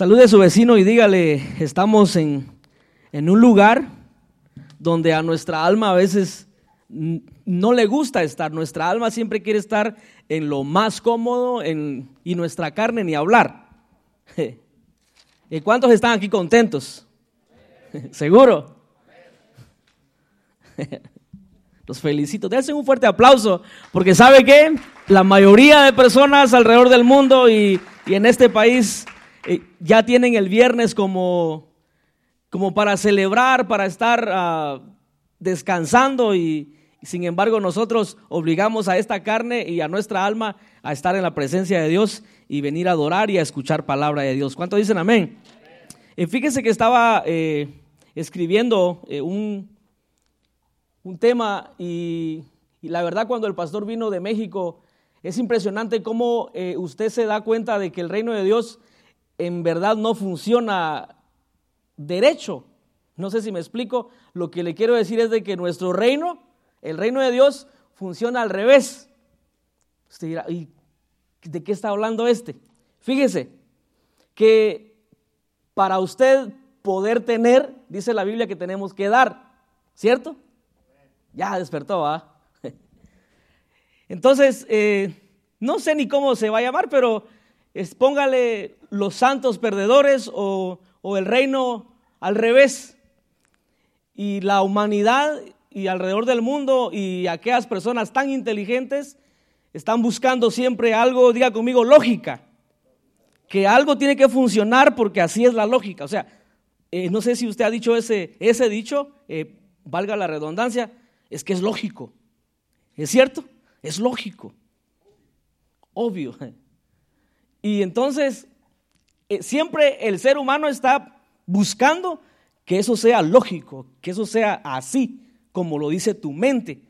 Salude a su vecino y dígale, estamos en, un lugar donde a nuestra alma a veces no le gusta estar. Nuestra alma siempre quiere estar en lo más cómodo y nuestra carne ni hablar. ¿Y cuántos están aquí contentos? ¿Seguro? Los felicito. Dense un fuerte aplauso porque sabe que la mayoría de personas alrededor del mundo y, y en este país eh, ya tienen el viernes como, como para celebrar, para estar ah, descansando y, sin embargo nosotros obligamos a esta carne y a nuestra alma a estar en la presencia de Dios y venir a adorar y a escuchar palabra de Dios. ¿Cuánto dicen amén? Eh, fíjense que estaba eh, escribiendo un, un tema y, y, la verdad cuando el pastor vino de México es impresionante cómo usted se da cuenta de que el reino de Dios en verdad no funciona derecho. No sé si me explico. Lo que le quiero decir es de que nuestro reino, el reino de Dios, funciona al revés. Usted dirá, ¿y de qué está hablando este? Fíjese que para usted poder tener, dice la Biblia que tenemos que dar, ¿cierto? Ya despertó, ¿ah? Entonces, eh, no sé ni cómo se va a llamar, pero póngale los santos perdedores o, el reino al revés. Y la humanidad y alrededor del mundo y aquellas personas tan inteligentes están buscando siempre algo, diga conmigo, lógica. Que algo tiene que funcionar porque así es la lógica. O sea, eh, no sé si usted ha dicho ese, ese dicho, eh, valga la redundancia, es que es lógico. ¿Es cierto? Es lógico. Obvio. Y entonces, eh, siempre el ser humano está buscando que eso sea lógico, que eso sea así, como lo dice tu mente.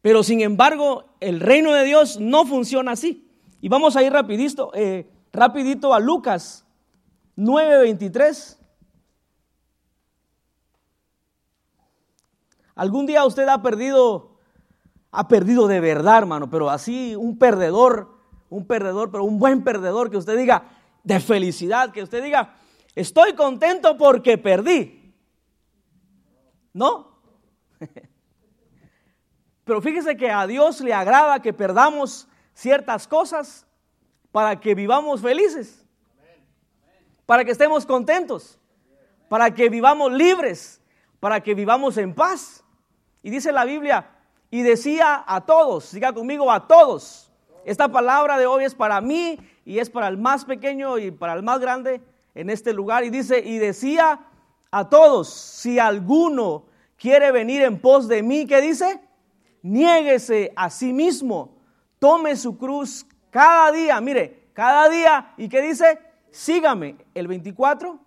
Pero sin embargo, el reino de Dios no funciona así. Y vamos a ir rapidito, eh, rapidito a Lucas 9:23. Algún día usted ha perdido, ha perdido de verdad, hermano, pero así un perdedor un perdedor, pero un buen perdedor, que usted diga de felicidad, que usted diga, estoy contento porque perdí. ¿No? Pero fíjese que a Dios le agrada que perdamos ciertas cosas para que vivamos felices, para que estemos contentos, para que vivamos libres, para que vivamos en paz. Y dice la Biblia, y decía a todos, diga conmigo a todos, esta palabra de hoy es para mí y es para el más pequeño y para el más grande en este lugar. Y dice, y decía a todos, si alguno quiere venir en pos de mí, ¿qué dice? Niéguese a sí mismo, tome su cruz cada día, mire, cada día, ¿y qué dice? Sígame, el 24.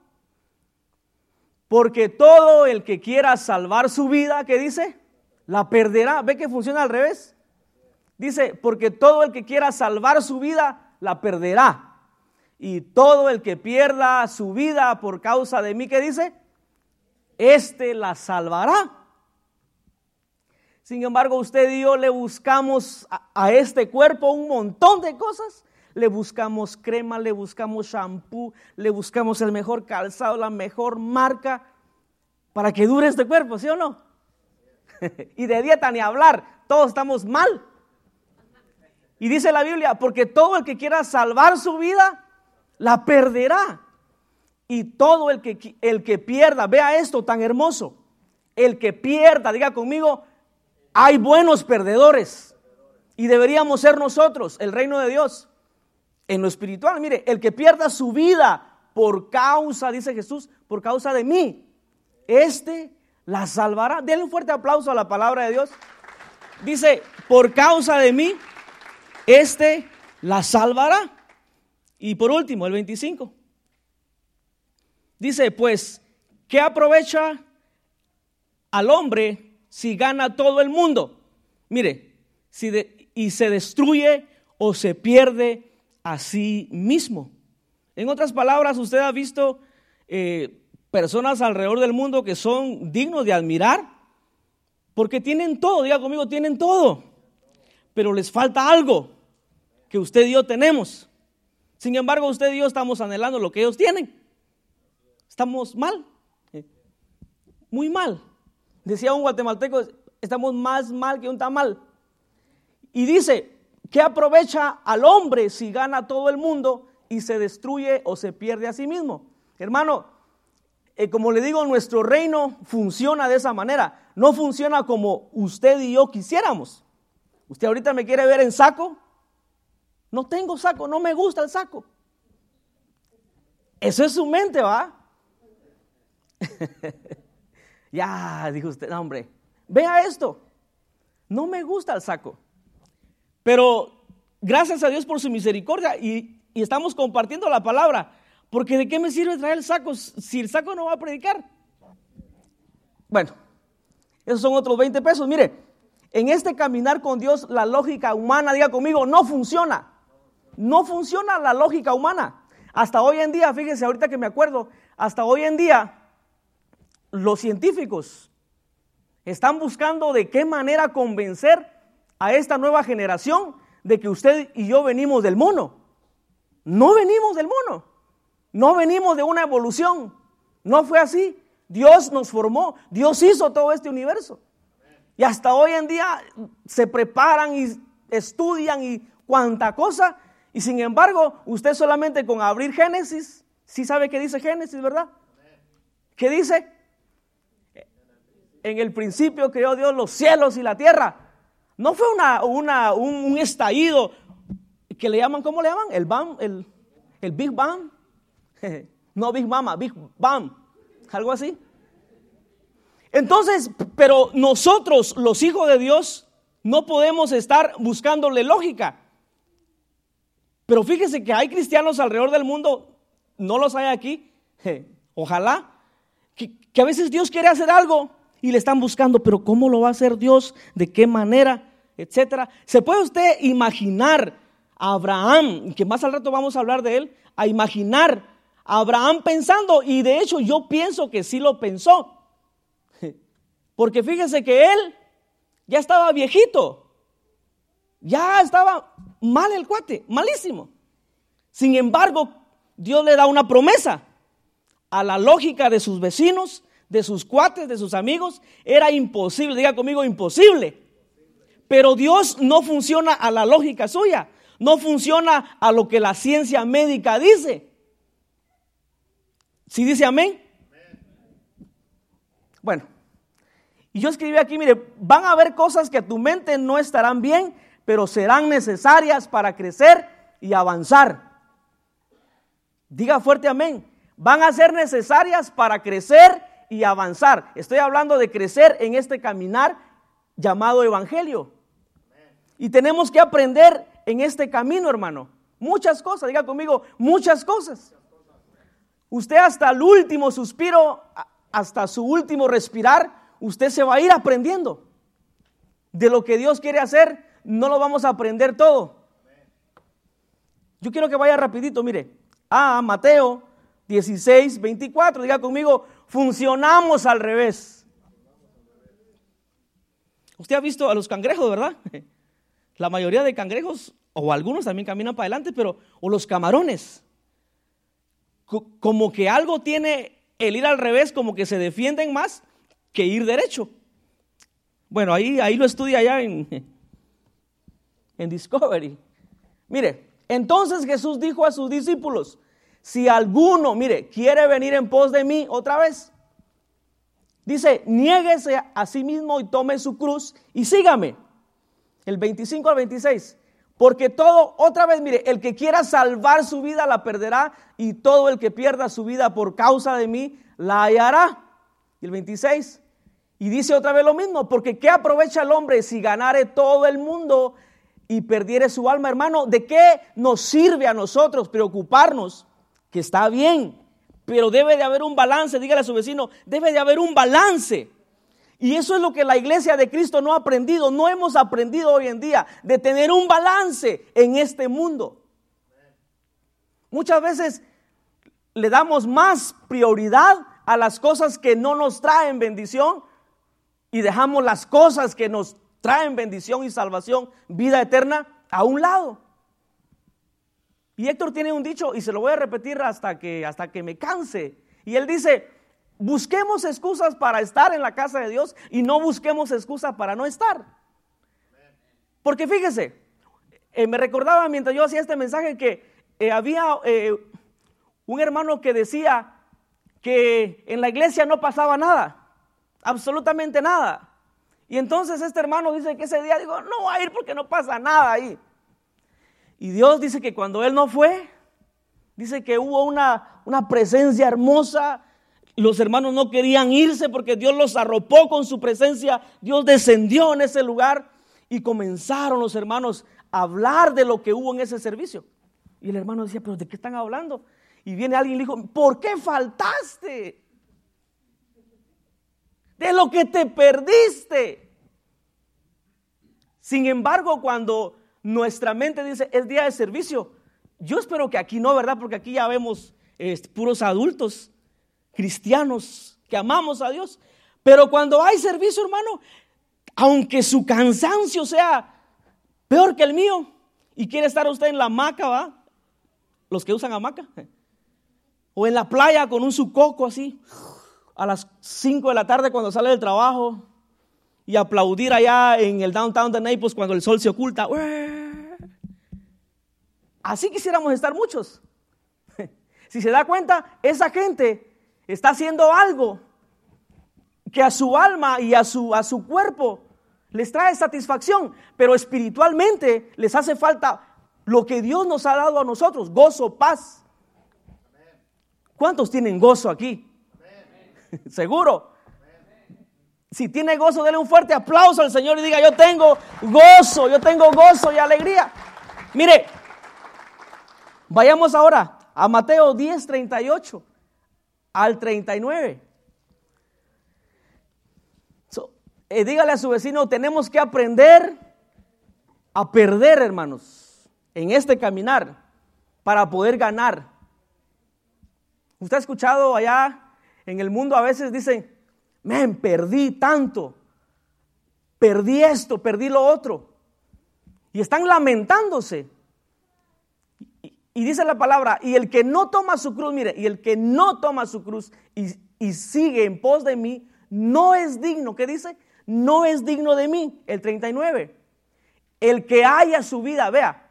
Porque todo el que quiera salvar su vida, ¿qué dice? La perderá. ¿Ve que funciona al revés? Dice, porque todo el que quiera salvar su vida, la perderá. Y todo el que pierda su vida por causa de mí, ¿qué dice? Este la salvará. Sin embargo, usted y yo le buscamos a, este cuerpo un montón de cosas. Le buscamos crema, le buscamos shampoo, le buscamos el mejor calzado, la mejor marca para que dure este cuerpo, ¿sí o no? y de dieta ni hablar, todos estamos mal. Y dice la Biblia, porque todo el que quiera salvar su vida, la perderá. Y todo el que, el que pierda, vea esto tan hermoso, el que pierda, diga conmigo, hay buenos perdedores. Y deberíamos ser nosotros, el reino de Dios. En lo espiritual, mire, el que pierda su vida por causa, dice Jesús, por causa de mí, este la salvará. Denle un fuerte aplauso a la palabra de Dios. Dice, por causa de mí, este la salvará. Y por último, el 25. Dice, pues, ¿qué aprovecha al hombre si gana todo el mundo? Mire, si y se destruye o se pierde a sí mismo. En otras palabras, usted ha visto eh, personas alrededor del mundo que son dignos de admirar porque tienen todo, diga conmigo, tienen todo pero les falta algo que usted y yo tenemos. Sin embargo, usted y yo estamos anhelando lo que ellos tienen. Estamos mal, eh, muy mal. Decía un guatemalteco, estamos más mal que un tamal. Y dice, ¿qué aprovecha al hombre si gana todo el mundo y se destruye o se pierde a sí mismo? Hermano, eh, como le digo, nuestro reino funciona de esa manera. No funciona como usted y yo quisiéramos. Usted ahorita me quiere ver en saco. No tengo saco, no me gusta el saco. Eso es su mente, ¿va? ya, dijo usted, hombre, vea esto. No me gusta el saco. Pero gracias a Dios por su misericordia y, estamos compartiendo la palabra. Porque de qué me sirve traer el saco si el saco no va a predicar. Bueno, esos son otros 20 pesos. Mire, en este caminar con Dios, la lógica humana, diga conmigo, no funciona. No funciona la lógica humana. Hasta hoy en día, fíjese, ahorita que me acuerdo, hasta hoy en día, los científicos están buscando de qué manera convencer a esta nueva generación de que usted y yo venimos del mono. No venimos del mono. No venimos de una evolución. No fue así. Dios nos formó. Dios hizo todo este universo. Y hasta hoy en día se preparan y estudian y cuanta cosa. Y sin embargo, usted solamente con abrir Génesis, sí sabe qué dice Génesis, ¿verdad? ¿Qué dice? En el principio creó Dios los cielos y la tierra. No fue una, un, estallido que le llaman, ¿cómo le llaman? El Bam, el, el Big Bang. No Big Mama, Big Bang. Algo así. Entonces, pero nosotros, los hijos de Dios, no podemos estar buscándole lógica. Pero fíjese que hay cristianos alrededor del mundo, no los hay aquí, ojalá, que, que, a veces Dios quiere hacer algo y le están buscando, pero ¿cómo lo va a hacer Dios? ¿De qué manera? etcétera. ¿Se puede usted imaginar a Abraham, que más al rato vamos a hablar de él, a imaginar a Abraham pensando, y de hecho yo pienso que sí lo pensó, porque fíjese que él ya estaba viejito, ya estaba mal el cuate, malísimo. Sin embargo, Dios le da una promesa a la lógica de sus vecinos, de sus cuates, de sus amigos, era imposible, diga conmigo, imposible pero Dios no funciona a la lógica suya, no funciona a lo que la ciencia médica dice. ¿Sí dice amén? Bueno, y yo escribí aquí, mire, van a haber cosas que a tu mente no estarán bien, pero serán necesarias para crecer y avanzar. Diga fuerte amén. Van a ser necesarias para crecer y avanzar. Estoy hablando de crecer en este caminar llamado evangelio. Y tenemos que aprender en este camino, hermano. Muchas cosas, diga conmigo, muchas cosas. Usted hasta el último suspiro, hasta su último respirar, usted se va a ir aprendiendo. De lo que Dios quiere hacer, no lo vamos a aprender todo. Yo quiero que vaya rapidito, mire. A Mateo 16, 24, diga conmigo, funcionamos al revés. Usted ha visto a los cangrejos, ¿verdad? La mayoría de cangrejos, o algunos también caminan para adelante, pero, o los camarones, como que algo tiene el ir al revés, como que se defienden más que ir derecho. Bueno, ahí, ahí lo estudia ya en, en Discovery. Mire, entonces Jesús dijo a sus discípulos, si alguno, mire, quiere venir en pos de mí otra vez, dice, niéguese a sí mismo y tome su cruz y sígame el 25 al 26. Porque todo, otra vez, mire, el que quiera salvar su vida la perderá y todo el que pierda su vida por causa de mí la hallará. Y el 26. Y dice otra vez lo mismo, porque ¿qué aprovecha el hombre si ganare todo el mundo y perdiere su alma, hermano? ¿De qué nos sirve a nosotros preocuparnos? Que está bien, pero debe de haber un balance, dígale a su vecino, debe de haber un balance y eso es lo que la iglesia de Cristo no ha aprendido, no hemos aprendido hoy en día, de tener un balance en este mundo. Muchas veces le damos más prioridad a las cosas que no nos traen bendición y dejamos las cosas que nos traen bendición y salvación, vida eterna, a un lado. Y Héctor tiene un dicho y se lo voy a repetir hasta que, hasta que me canse. Y él dice, busquemos excusas para estar en la casa de Dios y no busquemos excusas para no estar. Porque fíjese, eh, me recordaba mientras yo hacía este mensaje que eh, había eh, un hermano que decía que en la iglesia no pasaba nada, absolutamente nada. Y entonces este hermano dice que ese día digo, no va a ir porque no pasa nada ahí. Y Dios dice que cuando él no fue, dice que hubo una, una presencia hermosa. Los hermanos no querían irse porque Dios los arropó con su presencia. Dios descendió en ese lugar y comenzaron los hermanos a hablar de lo que hubo en ese servicio. Y el hermano decía, pero ¿de qué están hablando? Y viene alguien y le dijo, ¿por qué faltaste? De lo que te perdiste. Sin embargo, cuando nuestra mente dice, es día de servicio, yo espero que aquí no, ¿verdad? Porque aquí ya vemos puros adultos cristianos que amamos a Dios. Pero cuando hay servicio, hermano, aunque su cansancio sea peor que el mío, y quiere estar usted en la hamaca, ¿va? Los que usan hamaca. O en la playa con un sucoco así, a las 5 de la tarde cuando sale del trabajo, y aplaudir allá en el downtown de Naples cuando el sol se oculta. Así quisiéramos estar muchos. Si se da cuenta, esa gente está haciendo algo que a su alma y a su, a su cuerpo les trae satisfacción, pero espiritualmente les hace falta lo que Dios nos ha dado a nosotros, gozo, paz. ¿Cuántos tienen gozo aquí? Seguro. Si tiene gozo, déle un fuerte aplauso al Señor y diga, yo tengo gozo, yo tengo gozo y alegría. Mire, vayamos ahora a Mateo 10, 38 al 39. Eh, dígale a su vecino, tenemos que aprender a perder, hermanos, en este caminar para poder ganar. Usted ha escuchado allá en el mundo a veces dicen, men, perdí tanto, perdí esto, perdí lo otro. Y están lamentándose. Y, dice la palabra, y el que no toma su cruz, mire, y el que no toma su cruz y, y sigue en pos de mí, no es digno, ¿qué dice? No es digno de mí, el 39. El que haya su vida, vea,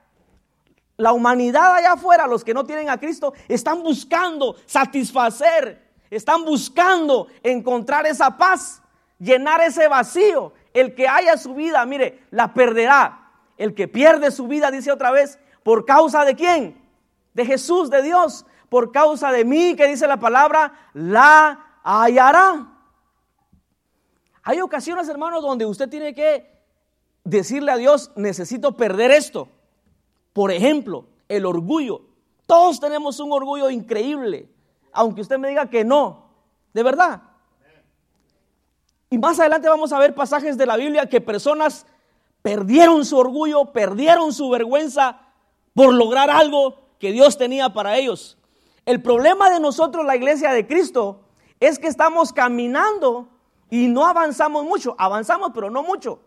la humanidad allá afuera, los que no tienen a Cristo, están buscando satisfacer están buscando encontrar esa paz, llenar ese vacío. El que haya su vida, mire, la perderá. El que pierde su vida, dice otra vez, ¿por causa de quién? De Jesús, de Dios. Por causa de mí, que dice la palabra, la hallará. Hay ocasiones, hermanos, donde usted tiene que decirle a Dios, necesito perder esto. Por ejemplo, el orgullo. Todos tenemos un orgullo increíble aunque usted me diga que no, de verdad. Y más adelante vamos a ver pasajes de la Biblia que personas perdieron su orgullo, perdieron su vergüenza por lograr algo que Dios tenía para ellos. El problema de nosotros, la iglesia de Cristo, es que estamos caminando y no avanzamos mucho. Avanzamos, pero no mucho.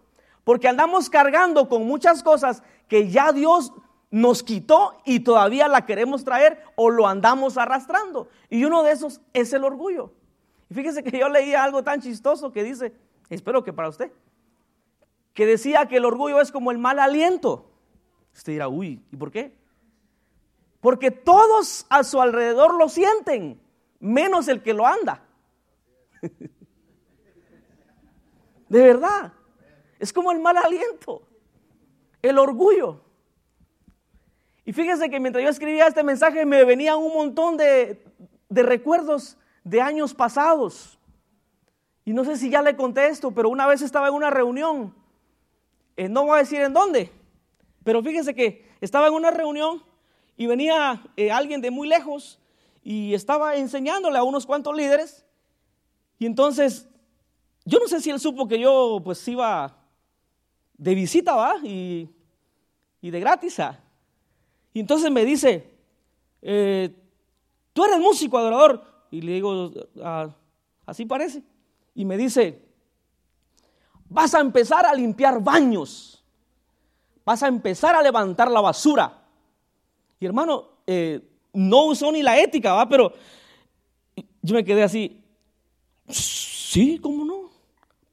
Porque andamos cargando con muchas cosas que ya Dios nos quitó y todavía la queremos traer o lo andamos arrastrando. Y uno de esos es el orgullo. Y fíjese que yo leía algo tan chistoso que dice, espero que para usted, que decía que el orgullo es como el mal aliento. Usted dirá, uy, ¿y por qué? Porque todos a su alrededor lo sienten, menos el que lo anda. De verdad, es como el mal aliento, el orgullo. Y fíjese que mientras yo escribía este mensaje me venían un montón de, recuerdos de años pasados. Y no sé si ya le conté esto, pero una vez estaba en una reunión, eh, no voy a decir en dónde, pero fíjese que estaba en una reunión y venía eh, alguien de muy lejos y estaba enseñándole a unos cuantos líderes. Y entonces, yo no sé si él supo que yo pues iba de visita, ¿va? Y, y de gratis. ¿ah? Y entonces me dice, eh, tú eres músico, adorador. Y le digo, ah, así parece. Y me dice, vas a empezar a limpiar baños. Vas a empezar a levantar la basura. Y hermano, eh, no usó ni la ética, ¿va? Pero yo me quedé así, sí, ¿cómo no?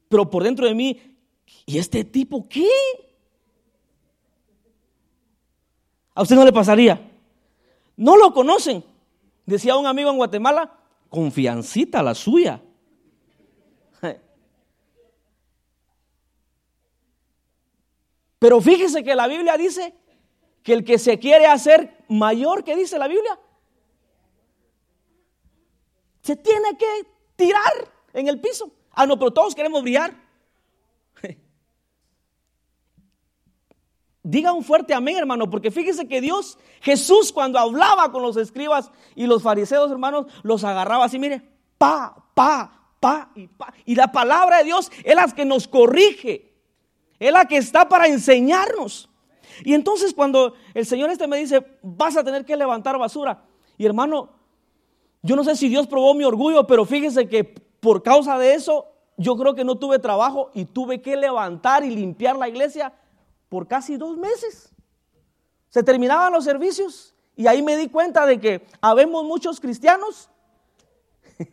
Pero por dentro de mí, ¿y este tipo qué? A usted no le pasaría. No lo conocen. Decía un amigo en Guatemala, confiancita la suya. Pero fíjese que la Biblia dice que el que se quiere hacer mayor, ¿qué dice la Biblia? Se tiene que tirar en el piso. Ah, no, pero todos queremos brillar. Diga un fuerte amén, hermano, porque fíjese que Dios, Jesús, cuando hablaba con los escribas y los fariseos, hermanos, los agarraba así, mire, pa, pa, pa y pa. Y la palabra de Dios es la que nos corrige, es la que está para enseñarnos. Y entonces cuando el Señor este me dice, vas a tener que levantar basura, y hermano, yo no sé si Dios probó mi orgullo, pero fíjese que por causa de eso, yo creo que no tuve trabajo y tuve que levantar y limpiar la iglesia por casi dos meses. Se terminaban los servicios y ahí me di cuenta de que habemos muchos cristianos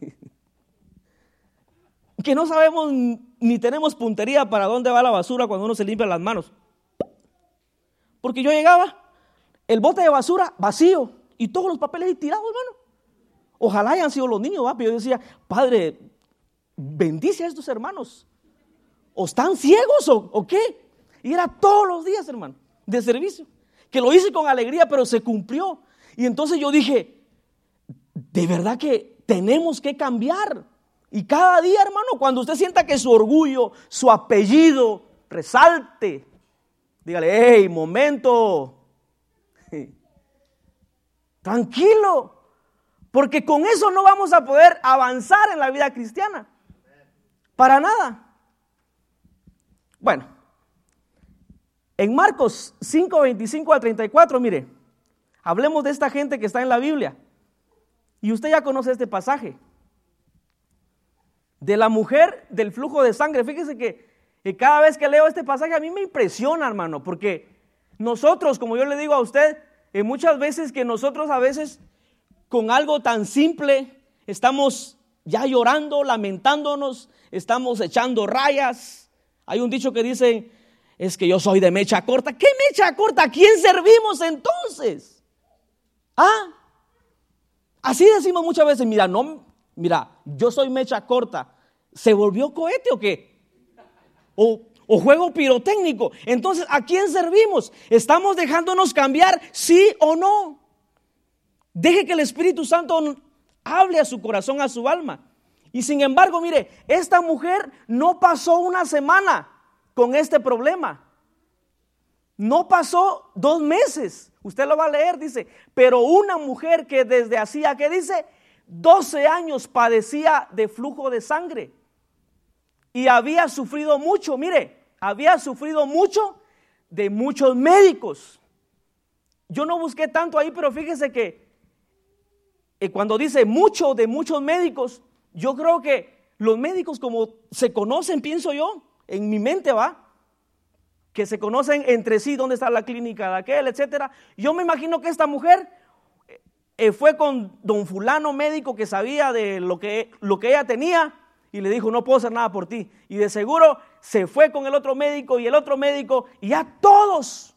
que no sabemos ni tenemos puntería para dónde va la basura cuando uno se limpia las manos. Porque yo llegaba, el bote de basura vacío y todos los papeles ahí tirados, hermano. Ojalá hayan sido los niños, pero yo decía, Padre, bendice a estos hermanos. ¿O están ciegos o, o qué? Y era todos los días, hermano, de servicio. Que lo hice con alegría, pero se cumplió. Y entonces yo dije, de verdad que tenemos que cambiar. Y cada día, hermano, cuando usted sienta que su orgullo, su apellido resalte, dígale, hey, momento, tranquilo, porque con eso no vamos a poder avanzar en la vida cristiana. Para nada. Bueno, en Marcos 5, 25 a 34, mire, hablemos de esta gente que está en la Biblia. Y usted ya conoce este pasaje. De la mujer del flujo de sangre. Fíjese que, cada vez que leo este pasaje a mí me impresiona, hermano, porque nosotros, como yo le digo a usted, eh, muchas veces que nosotros a veces con algo tan simple estamos ya llorando, lamentándonos, estamos echando rayas. Hay un dicho que dice, es que yo soy de mecha corta. ¿Qué mecha corta? ¿A quién servimos entonces? Ah, así decimos muchas veces, mira, no, mira, yo soy mecha corta. ¿Se volvió cohete o qué? O, o juego pirotécnico. Entonces, ¿a quién servimos? ¿Estamos dejándonos cambiar, sí o no? Deje que el Espíritu Santo hable a su corazón, a su alma. Y sin embargo, mire, esta mujer no pasó una semana con este problema. No pasó dos meses. Usted lo va a leer, dice, pero una mujer que desde hacía, ¿qué dice? 12 años padecía de flujo de sangre y había sufrido mucho, mire, había sufrido mucho de muchos médicos. Yo no busqué tanto ahí, pero fíjese que eh, cuando dice mucho de muchos médicos, yo creo que los médicos como se conocen, pienso yo, en mi mente va, que se conocen entre sí, dónde está la clínica de aquel, etcétera. Yo me imagino que esta mujer eh, eh, fue con don fulano médico que sabía de lo que, lo que ella tenía y le dijo, no puedo hacer nada por ti. Y de seguro se fue con el otro médico y el otro médico y ya todos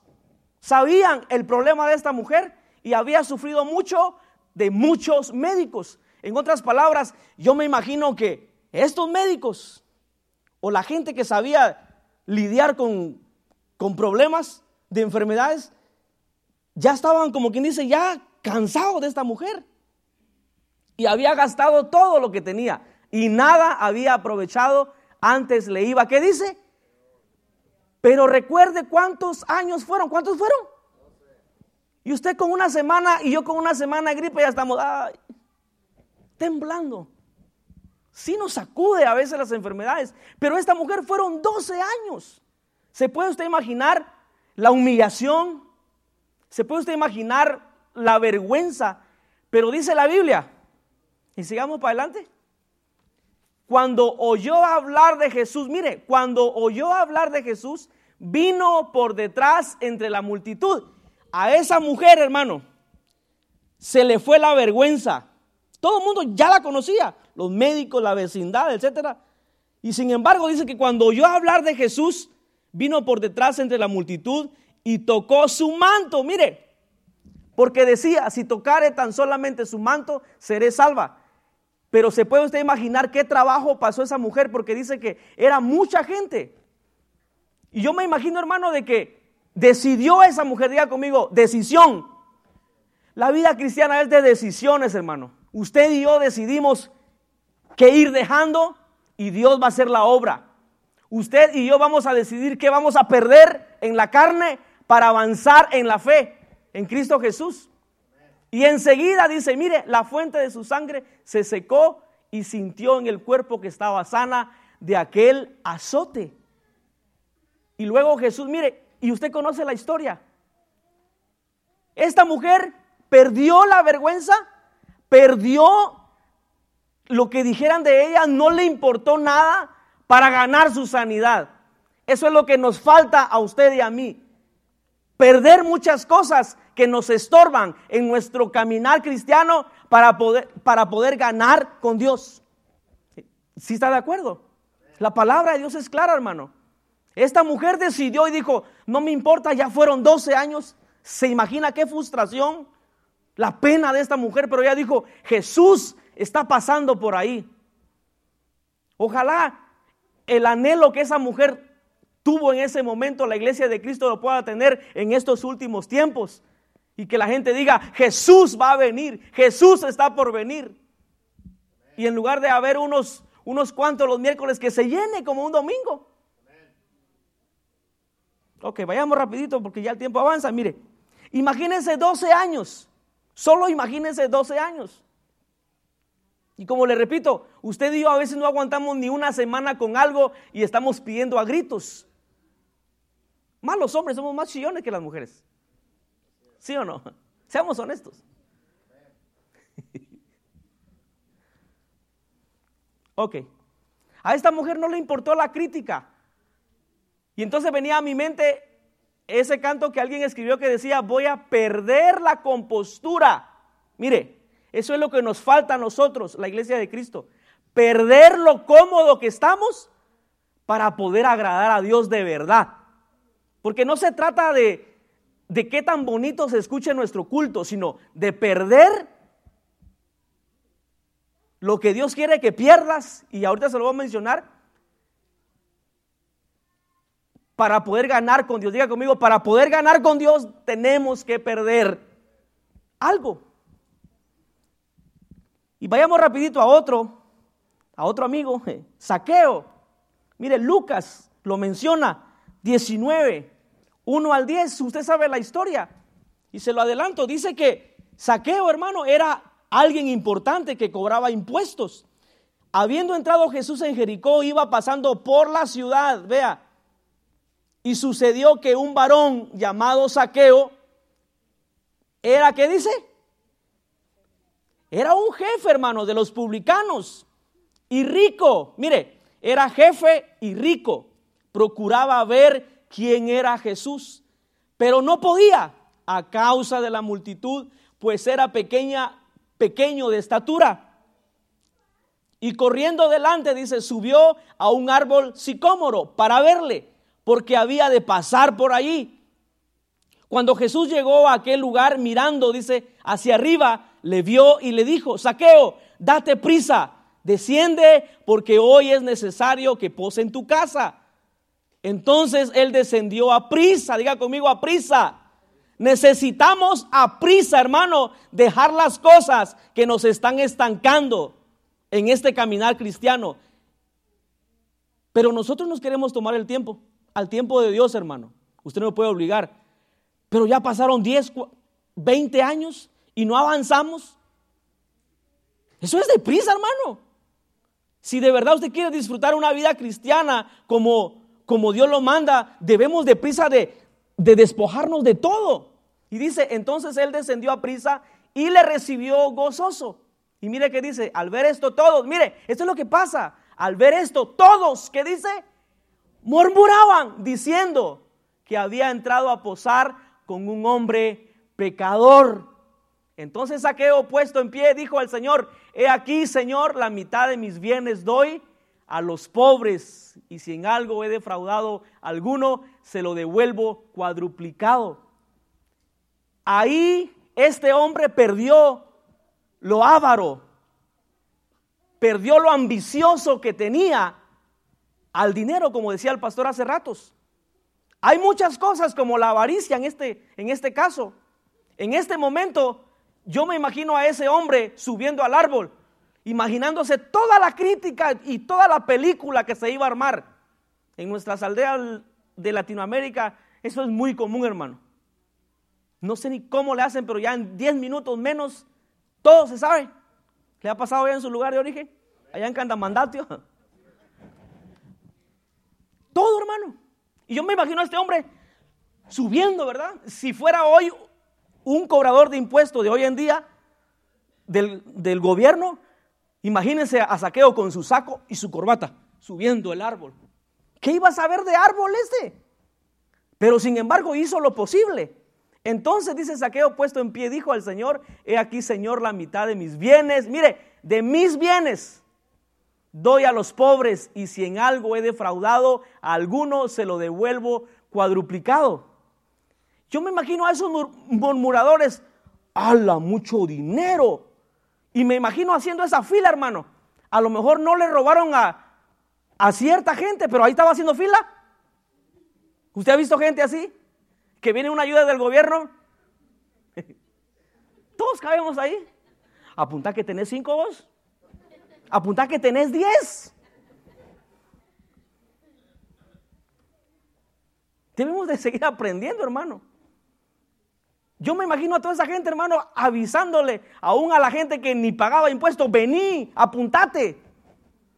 sabían el problema de esta mujer y había sufrido mucho de muchos médicos. En otras palabras, yo me imagino que estos médicos o la gente que sabía lidiar con, con problemas de enfermedades, ya estaban, como quien dice, ya cansados de esta mujer. Y había gastado todo lo que tenía y nada había aprovechado. Antes le iba, ¿qué dice? Pero recuerde cuántos años fueron, ¿cuántos fueron? Y usted con una semana y yo con una semana de gripe ya estamos temblando. Sí nos sacude a veces las enfermedades, pero esta mujer fueron 12 años. ¿Se puede usted imaginar la humillación? ¿Se puede usted imaginar la vergüenza? Pero dice la Biblia, y sigamos para adelante. Cuando oyó hablar de Jesús, mire, cuando oyó hablar de Jesús, vino por detrás entre la multitud. A esa mujer, hermano, se le fue la vergüenza Todo el mundo ya la conocía, los médicos, la vecindad, etc. Y sin embargo dice que cuando oyó hablar de Jesús, vino por detrás entre la multitud y tocó su manto. Mire, porque decía, si tocare tan solamente su manto, seré salva. Pero se puede usted imaginar qué trabajo pasó esa mujer, porque dice que era mucha gente. Y yo me imagino, hermano, de que decidió esa mujer, diga conmigo, decisión. La vida cristiana es de decisiones, hermano. Usted y yo decidimos qué ir dejando y Dios va a hacer la obra. Usted y yo vamos a decidir qué vamos a perder en la carne para avanzar en la fe en Cristo Jesús. Y enseguida dice, mire, la fuente de su sangre se secó y sintió en el cuerpo que estaba sana de aquel azote. Y luego Jesús, mire, y usted conoce la historia. Esta mujer perdió la vergüenza, perdió lo que dijeran de ella, no le importó nada para ganar su sanidad. Eso es lo que nos falta a usted y a mí. Perder muchas cosas que nos estorban en nuestro caminar cristiano para poder, para poder ganar con Dios. ¿Sí está de acuerdo? La palabra de Dios es clara, hermano. Esta mujer decidió y dijo, no me importa, ya fueron 12 años. ¿Se imagina qué frustración? La pena de esta mujer, pero ella dijo, Jesús está pasando por ahí. Ojalá el anhelo que esa mujer tuvo en ese momento la iglesia de Cristo lo pueda tener en estos últimos tiempos. Y que la gente diga, Jesús va a venir, Jesús está por venir. Y en lugar de haber unos, unos cuantos los miércoles que se llene como un domingo. Ok, vayamos rapidito porque ya el tiempo avanza. Mire, imagínense 12 años. Solo imagínense 12 años. Y como le repito, usted y yo a veces no aguantamos ni una semana con algo y estamos pidiendo a gritos. Más los hombres somos más chillones que las mujeres. ¿Sí o no? Seamos honestos. ok. A esta mujer no le importó la crítica. Y entonces venía a mi mente ese canto que alguien escribió que decía, voy a perder la compostura. Mire, eso es lo que nos falta a nosotros, la iglesia de Cristo. Perder lo cómodo que estamos para poder agradar a Dios de verdad. Porque no se trata de de qué tan bonito se escuche nuestro culto, sino de perder lo que Dios quiere que pierdas, y ahorita se lo voy a mencionar, para poder ganar con Dios. Diga conmigo, para poder ganar con Dios tenemos que perder algo. Y vayamos rapidito a otro, a otro amigo, Saqueo. Mire, Lucas lo menciona, 19. 1 al 10, usted sabe la historia. Y se lo adelanto, dice que Saqueo, hermano, era alguien importante que cobraba impuestos. Habiendo entrado Jesús en Jericó, iba pasando por la ciudad, vea. Y sucedió que un varón llamado Saqueo era, ¿qué dice? Era un jefe, hermano, de los publicanos y rico. Mire, era jefe y rico. Procuraba ver quién era Jesús, pero no podía a causa de la multitud, pues era pequeña, pequeño de estatura. Y corriendo delante, dice, subió a un árbol sicómoro para verle, porque había de pasar por allí. Cuando Jesús llegó a aquel lugar, mirando, dice, hacia arriba, le vio y le dijo, Saqueo, date prisa, desciende, porque hoy es necesario que pose en tu casa. Entonces él descendió a prisa, diga conmigo a prisa. Necesitamos a prisa, hermano, dejar las cosas que nos están estancando en este caminar cristiano. Pero nosotros nos queremos tomar el tiempo, al tiempo de Dios, hermano. Usted no me puede obligar. Pero ya pasaron 10, 20 años y no avanzamos. Eso es de prisa, hermano. Si de verdad usted quiere disfrutar una vida cristiana como como Dios lo manda, debemos de prisa de, de despojarnos de todo. Y dice, entonces él descendió a prisa y le recibió gozoso. Y mire que dice, al ver esto todos, mire, esto es lo que pasa. Al ver esto todos, ¿qué dice? Murmuraban diciendo que había entrado a posar con un hombre pecador. Entonces Saqueo, puesto en pie, dijo al Señor, he aquí, Señor, la mitad de mis bienes doy a los pobres, y si en algo he defraudado alguno, se lo devuelvo cuadruplicado. Ahí este hombre perdió lo avaro, perdió lo ambicioso que tenía al dinero, como decía el pastor hace ratos. Hay muchas cosas como la avaricia en este, en este caso. En este momento, yo me imagino a ese hombre subiendo al árbol, imaginándose toda la crítica y toda la película que se iba a armar. En nuestras aldeas de Latinoamérica, eso es muy común, hermano. No sé ni cómo le hacen, pero ya en 10 minutos menos, todo se sabe. ¿Le ha pasado ya en su lugar de origen? Allá en Candamandatio. Todo, hermano. Y yo me imagino a este hombre subiendo, ¿verdad? Si fuera hoy un cobrador de impuestos de hoy en día del, del gobierno, imagínense a Saqueo con su saco y su corbata subiendo el árbol. ¿Qué iba a saber de árbol este? Pero sin embargo hizo lo posible. Entonces dice Saqueo puesto en pie, dijo al Señor, he aquí Señor la mitad de mis bienes, mire, de mis bienes doy a los pobres y si en algo he defraudado a alguno se lo devuelvo cuadruplicado. Yo me imagino a esos murmuradores, ¡hala, mucho dinero! Y me imagino haciendo esa fila, hermano. A lo mejor no le robaron a, a cierta gente, pero ahí estaba haciendo fila. ¿Usted ha visto gente así? que viene una ayuda del gobierno. Todos cabemos ahí. Apunta que tenés cinco vos. Apunta que tenés diez. Debemos de seguir aprendiendo, hermano. Yo me imagino a toda esa gente, hermano, avisándole aún a la gente que ni pagaba impuestos, vení, apuntate,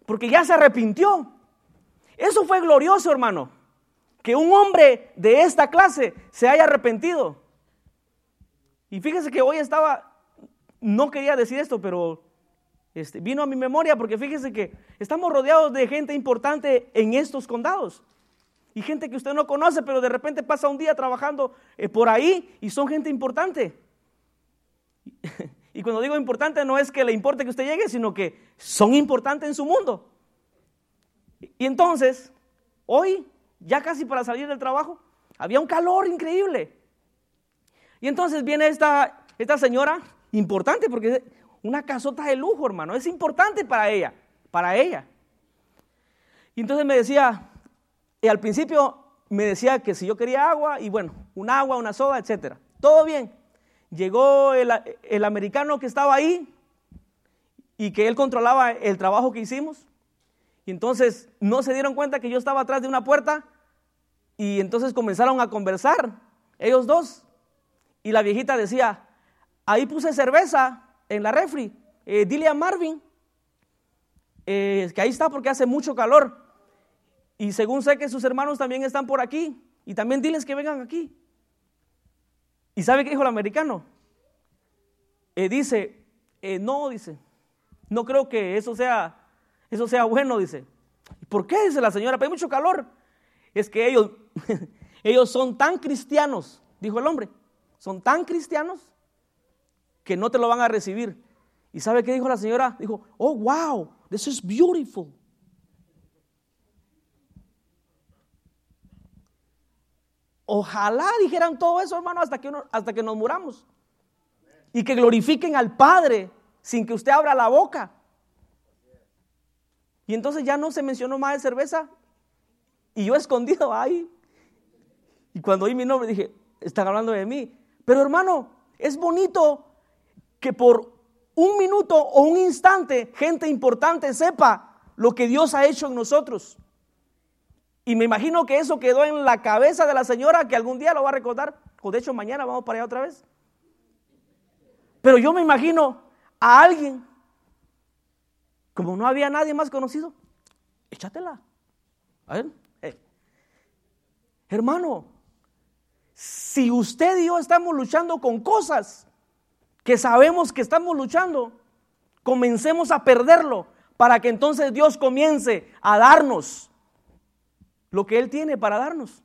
porque ya se arrepintió. Eso fue glorioso, hermano que un hombre de esta clase se haya arrepentido. Y fíjese que hoy estaba, no quería decir esto, pero este, vino a mi memoria porque fíjese que estamos rodeados de gente importante en estos condados. Y gente que usted no conoce, pero de repente pasa un día trabajando eh, por ahí y son gente importante. Y cuando digo importante no es que le importe que usted llegue, sino que son importantes en su mundo. Y entonces, hoy ya casi para salir del trabajo. Había un calor increíble. Y entonces viene esta, esta señora, importante porque es una casota de lujo, hermano. Es importante para ella, para ella. Y entonces me decía, y al principio me decía que si yo quería agua, y bueno, un agua, una soda, etcétera. Todo bien. Llegó el, el americano que estaba ahí y que él controlaba el trabajo que hicimos. Y entonces no se dieron cuenta que yo estaba atrás de una puerta y entonces comenzaron a conversar, ellos dos. Y la viejita decía, ahí puse cerveza en la refri, eh, dile a Marvin eh, que ahí está porque hace mucho calor. Y según sé que sus hermanos también están por aquí, y también diles que vengan aquí. ¿Y sabe qué dijo el americano? Eh, dice, no, dice, no creo que eso sea, eso sea bueno, dice. ¿Por qué? Dice la señora, pero hay mucho calor es que ellos, ellos son tan cristianos, dijo el hombre, son tan cristianos que no te lo van a recibir. ¿Y sabe qué dijo la señora? Dijo, oh, wow, this is beautiful. Ojalá dijeran todo eso, hermano, hasta que, hasta que nos muramos. Y que glorifiquen al Padre sin que usted abra la boca. Y entonces ya no se mencionó más de cerveza y yo escondido ahí. Y cuando oí mi nombre dije, están hablando de mí. Pero hermano, es bonito que por un minuto o un instante gente importante sepa lo que Dios ha hecho en nosotros. Y me imagino que eso quedó en la cabeza de la señora que algún día lo va a recordar. O de hecho mañana vamos para allá otra vez. Pero yo me imagino a alguien, como no había nadie más conocido, échatela. A ver, Hermano, si usted y yo estamos luchando con cosas que sabemos que estamos luchando, comencemos a perderlo para que entonces Dios comience a darnos lo que Él tiene para darnos.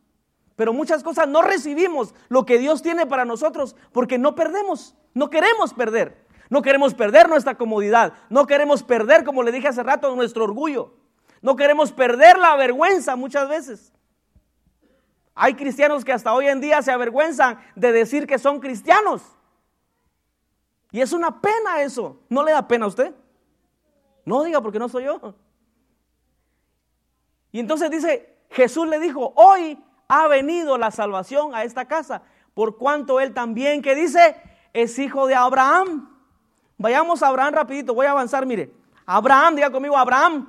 Pero muchas cosas no recibimos lo que Dios tiene para nosotros porque no perdemos, no queremos perder. No queremos perder nuestra comodidad, no queremos perder, como le dije hace rato, nuestro orgullo. No queremos perder la vergüenza muchas veces. Hay cristianos que hasta hoy en día se avergüenzan de decir que son cristianos. Y es una pena eso. ¿No le da pena a usted? No diga porque no soy yo. Y entonces dice, Jesús le dijo, hoy ha venido la salvación a esta casa, por cuanto él también, que dice, es hijo de Abraham. Vayamos a Abraham rapidito, voy a avanzar, mire. Abraham, diga conmigo, Abraham.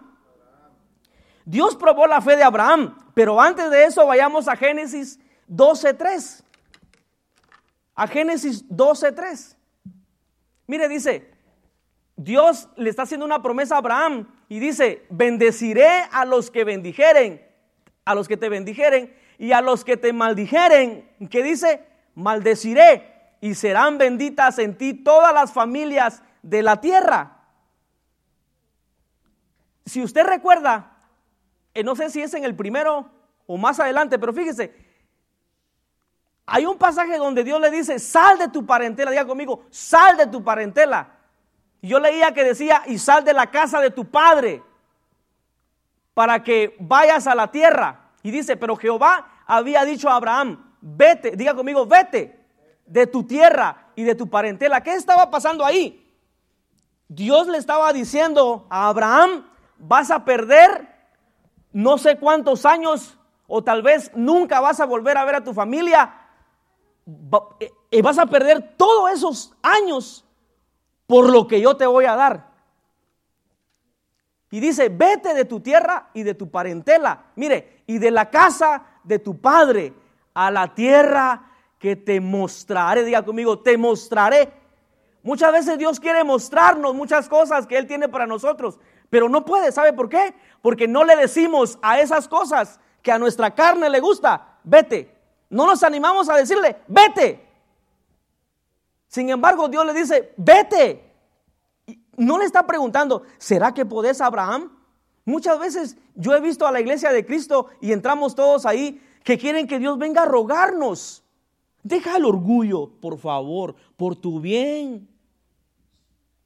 Dios probó la fe de Abraham, pero antes de eso vayamos a Génesis 12.3. A Génesis 12.3. Mire, dice, Dios le está haciendo una promesa a Abraham y dice, bendeciré a los que bendijeren, a los que te bendijeren y a los que te maldijeren, que dice, maldeciré y serán benditas en ti todas las familias de la tierra. Si usted recuerda, eh, no sé si es en el primero o más adelante, pero fíjese, hay un pasaje donde Dios le dice, sal de tu parentela, diga conmigo, sal de tu parentela. Yo leía que decía, y sal de la casa de tu padre para que vayas a la tierra. Y dice, pero Jehová había dicho a Abraham, vete, diga conmigo, vete de tu tierra y de tu parentela. ¿Qué estaba pasando ahí? Dios le estaba diciendo a Abraham, vas a perder no sé cuántos años o tal vez nunca vas a volver a ver a tu familia. Eh, eh, vas a perder todos esos años por lo que yo te voy a dar. Y dice, vete de tu tierra y de tu parentela. Mire, y de la casa de tu padre a la tierra que te mostraré. Diga conmigo, te mostraré. Muchas veces Dios quiere mostrarnos muchas cosas que Él tiene para nosotros, pero no puede. ¿Sabe por qué? Porque no le decimos a esas cosas que a nuestra carne le gusta, vete. No nos animamos a decirle, vete. Sin embargo, Dios le dice, vete. No le está preguntando, ¿será que podés Abraham? Muchas veces yo he visto a la iglesia de Cristo y entramos todos ahí que quieren que Dios venga a rogarnos. Deja el orgullo, por favor, por tu bien.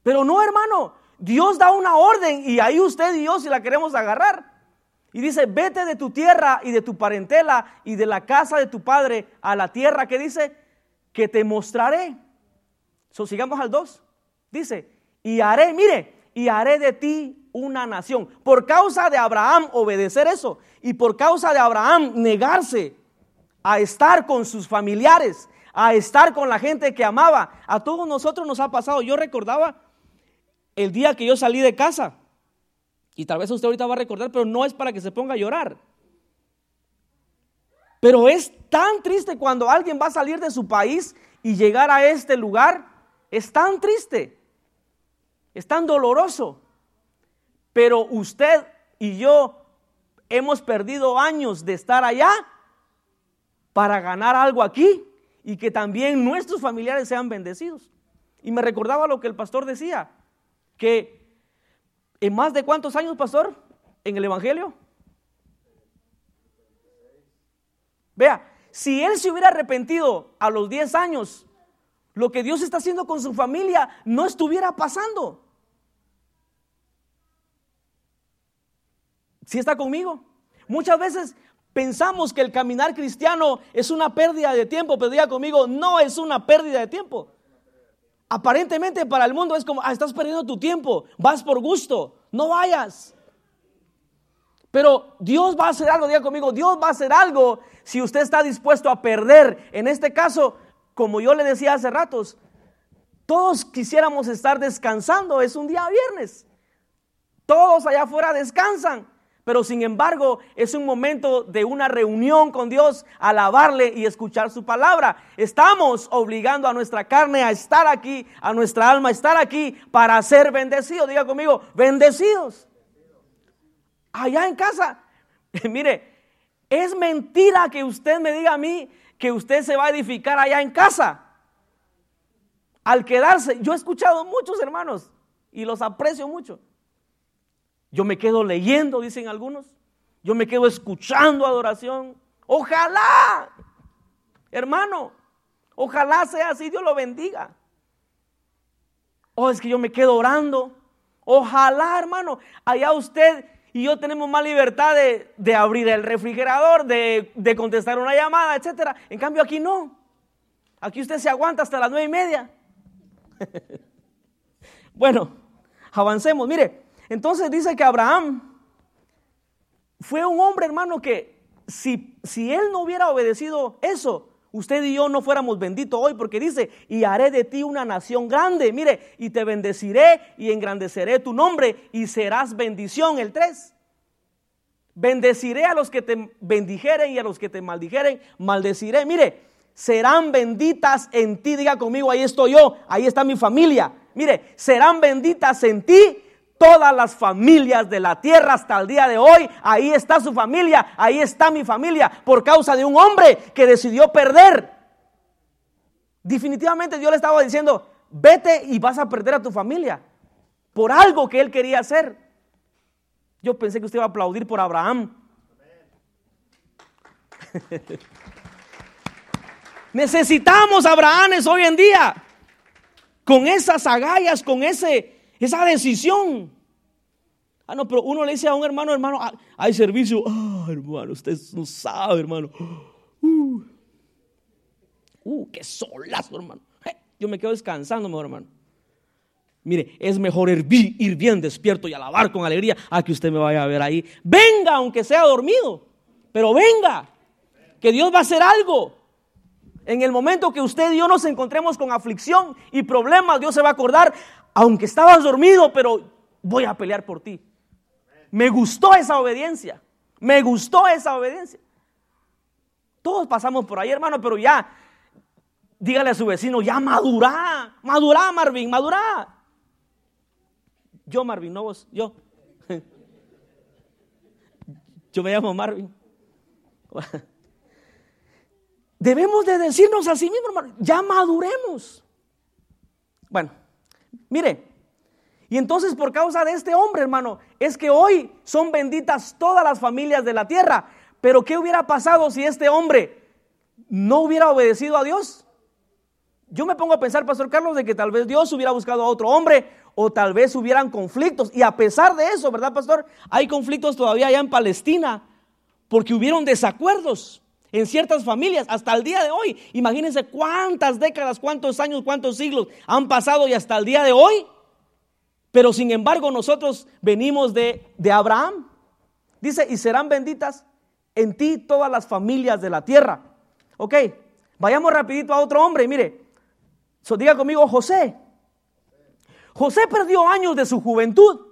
Pero no, hermano, Dios da una orden y ahí usted y Dios si la queremos agarrar. Y dice, vete de tu tierra y de tu parentela y de la casa de tu padre a la tierra que dice, que te mostraré. So, sigamos al 2. Dice, y haré, mire, y haré de ti una nación. Por causa de Abraham obedecer eso y por causa de Abraham negarse a estar con sus familiares, a estar con la gente que amaba. A todos nosotros nos ha pasado. Yo recordaba el día que yo salí de casa. Y tal vez usted ahorita va a recordar, pero no es para que se ponga a llorar. Pero es tan triste cuando alguien va a salir de su país y llegar a este lugar. Es tan triste. Es tan doloroso. Pero usted y yo hemos perdido años de estar allá para ganar algo aquí y que también nuestros familiares sean bendecidos. Y me recordaba lo que el pastor decía, que en más de cuántos años, pastor, en el Evangelio. Vea, si él se hubiera arrepentido a los 10 años, lo que Dios está haciendo con su familia no estuviera pasando. Si está conmigo? Muchas veces Pensamos que el caminar cristiano es una pérdida de tiempo, pero diga conmigo, no es una pérdida de tiempo. Aparentemente para el mundo es como, ah, estás perdiendo tu tiempo, vas por gusto, no vayas. Pero Dios va a hacer algo, diga conmigo, Dios va a hacer algo si usted está dispuesto a perder. En este caso, como yo le decía hace ratos, todos quisiéramos estar descansando, es un día viernes. Todos allá afuera descansan. Pero sin embargo es un momento de una reunión con Dios, alabarle y escuchar su palabra. Estamos obligando a nuestra carne a estar aquí, a nuestra alma a estar aquí para ser bendecidos. Diga conmigo, bendecidos. Allá en casa, mire, es mentira que usted me diga a mí que usted se va a edificar allá en casa. Al quedarse, yo he escuchado muchos hermanos y los aprecio mucho yo me quedo leyendo, dicen algunos. Yo me quedo escuchando adoración. Ojalá. Hermano, ojalá sea así, Dios lo bendiga. Oh, es que yo me quedo orando. Ojalá, hermano, allá usted y yo tenemos más libertad de, abrir el refrigerador, de, de, contestar una llamada, etc. En cambio, aquí no. Aquí usted se aguanta hasta las nueve y media. bueno, avancemos. Mire, entonces dice que Abraham fue un hombre, hermano, que si, si él no hubiera obedecido eso, usted y yo no fuéramos benditos hoy, porque dice, y haré de ti una nación grande, mire, y te bendeciré y engrandeceré tu nombre y serás bendición, el 3. Bendeciré a los que te bendijeren y a los que te maldijeren, maldeciré. Mire, serán benditas en ti, diga conmigo, ahí estoy yo, ahí está mi familia. Mire, serán benditas en ti todas las familias de la tierra hasta el día de hoy. Ahí está su familia, ahí está mi familia, por causa de un hombre que decidió perder. Definitivamente Dios le estaba diciendo, vete y vas a perder a tu familia por algo que él quería hacer. Yo pensé que usted iba a aplaudir por Abraham. Necesitamos Abrahames hoy en día. Con esas agallas, con ese, esa decisión. Ah, no, pero uno le dice a un hermano, hermano, hay servicio. Ah, hermano, usted no sabe, hermano. Uh, uh qué solazo, hermano. yo me quedo descansando, mejor, hermano. Mire, es mejor ir, ir bien despierto y alabar con alegría a que usted me vaya a ver ahí. Venga, aunque sea dormido, pero venga, que Dios va a hacer algo. En el momento que usted y yo nos encontremos con aflicción y problemas, Dios se va a acordar, aunque estabas dormido, pero voy a pelear por ti. Me gustó esa obediencia. Me gustó esa obediencia. Todos pasamos por ahí, hermano, pero ya, dígale a su vecino, ya madurá, madurá, Marvin, madurá. Yo, Marvin, no vos, yo. Yo me llamo Marvin. Debemos de decirnos a sí mismos, ya maduremos. Bueno, mire, y entonces por causa de este hombre, hermano, es que hoy son benditas todas las familias de la tierra. Pero ¿qué hubiera pasado si este hombre no hubiera obedecido a Dios? Yo me pongo a pensar, Pastor Carlos, de que tal vez Dios hubiera buscado a otro hombre o tal vez hubieran conflictos. Y a pesar de eso, ¿verdad, Pastor? Hay conflictos todavía allá en Palestina porque hubieron desacuerdos en ciertas familias hasta el día de hoy. Imagínense cuántas décadas, cuántos años, cuántos siglos han pasado y hasta el día de hoy pero sin embargo nosotros venimos de, Abraham. Dice, y serán benditas en ti todas las familias de la tierra. Ok, vayamos rapidito a otro hombre. Mire, diga conmigo José. José perdió años de su juventud.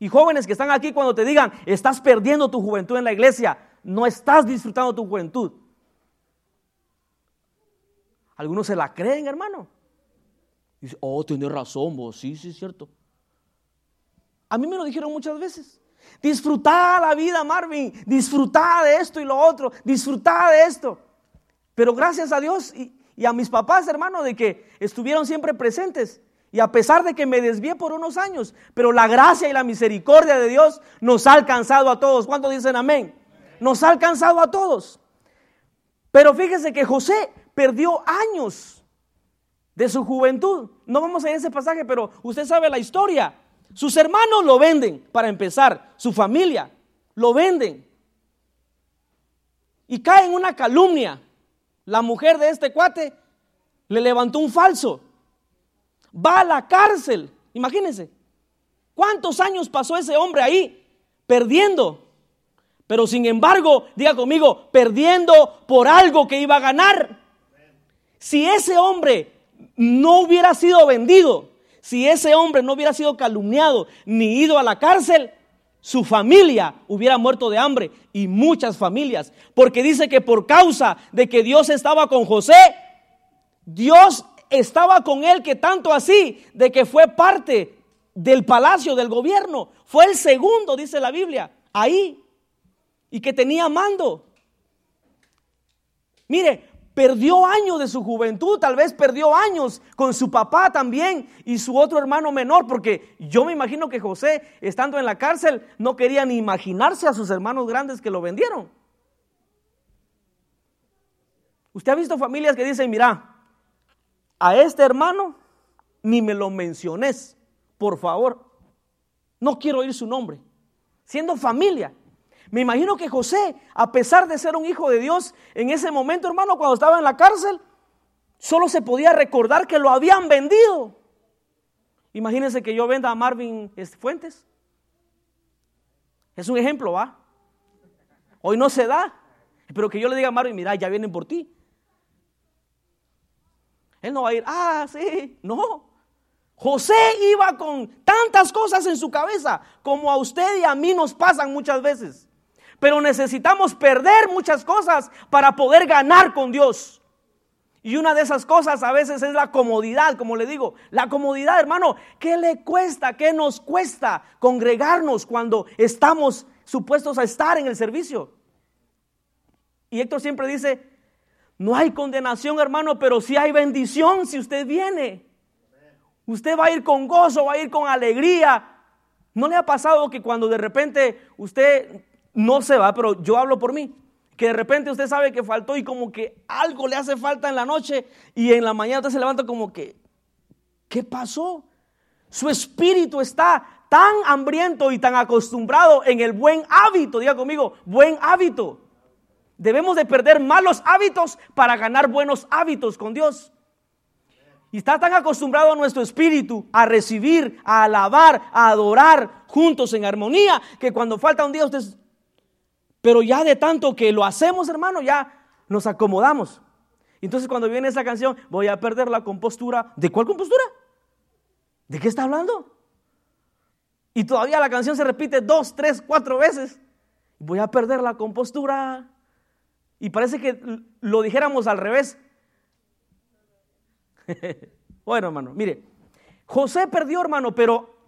Y jóvenes que están aquí cuando te digan, estás perdiendo tu juventud en la iglesia, no estás disfrutando tu juventud. Algunos se la creen, hermano. Dice, oh, tiene razón vos, sí, sí, es cierto. A mí me lo dijeron muchas veces. Disfrutá la vida, Marvin. Disfrutá de esto y lo otro. Disfrutá de esto. Pero gracias a Dios y, y, a mis papás, hermano, de que estuvieron siempre presentes. Y a pesar de que me desvié por unos años, pero la gracia y la misericordia de Dios nos ha alcanzado a todos. ¿Cuántos dicen amén? Nos ha alcanzado a todos. Pero fíjese que José perdió años de su juventud. No vamos a ir a ese pasaje, pero usted sabe la historia. Sus hermanos lo venden, para empezar, su familia lo venden. Y cae en una calumnia. La mujer de este cuate le levantó un falso. Va a la cárcel. Imagínense. ¿Cuántos años pasó ese hombre ahí perdiendo? Pero sin embargo, diga conmigo, perdiendo por algo que iba a ganar. Si ese hombre no hubiera sido vendido, si ese hombre no hubiera sido calumniado ni ido a la cárcel, su familia hubiera muerto de hambre y muchas familias. Porque dice que por causa de que Dios estaba con José, Dios estaba con él que tanto así, de que fue parte del palacio del gobierno. Fue el segundo, dice la Biblia, ahí. Y que tenía mando. Mire, perdió años de su juventud, tal vez perdió años con su papá también y su otro hermano menor, porque yo me imagino que José, estando en la cárcel, no quería ni imaginarse a sus hermanos grandes que lo vendieron. Usted ha visto familias que dicen, mira, a este hermano ni me lo menciones, por favor. No quiero oír su nombre. Siendo familia. Me imagino que José, a pesar de ser un hijo de Dios, en ese momento, hermano, cuando estaba en la cárcel, solo se podía recordar que lo habían vendido. Imagínense que yo venda a Marvin Fuentes. Es un ejemplo, ¿va? Hoy no se da. Pero que yo le diga a Marvin, mira, ya vienen por ti. Él no va a ir, ah, sí, no. José iba con tantas cosas en su cabeza como a usted y a mí nos pasan muchas veces. Pero necesitamos perder muchas cosas para poder ganar con Dios. Y una de esas cosas a veces es la comodidad, como le digo. La comodidad, hermano, ¿qué le cuesta? ¿Qué nos cuesta congregarnos cuando estamos supuestos a estar en el servicio? Y Héctor siempre dice, no hay condenación, hermano, pero sí hay bendición si usted viene. Usted va a ir con gozo, va a ir con alegría. ¿No le ha pasado que cuando de repente usted no se va, pero yo hablo por mí, que de repente usted sabe que faltó y como que algo le hace falta en la noche y en la mañana usted se levanta como que, ¿qué pasó? Su espíritu está tan hambriento y tan acostumbrado en el buen hábito, diga conmigo, buen hábito. Debemos de perder malos hábitos para ganar buenos hábitos con Dios. Y está tan acostumbrado nuestro espíritu a recibir, a alabar, a adorar juntos en armonía, que cuando falta un día usted... Pero ya de tanto que lo hacemos, hermano, ya nos acomodamos. Entonces cuando viene esa canción, voy a perder la compostura. ¿De cuál compostura? ¿De qué está hablando? Y todavía la canción se repite dos, tres, cuatro veces. Voy a perder la compostura. Y parece que lo dijéramos al revés. bueno, hermano, mire, José perdió, hermano, pero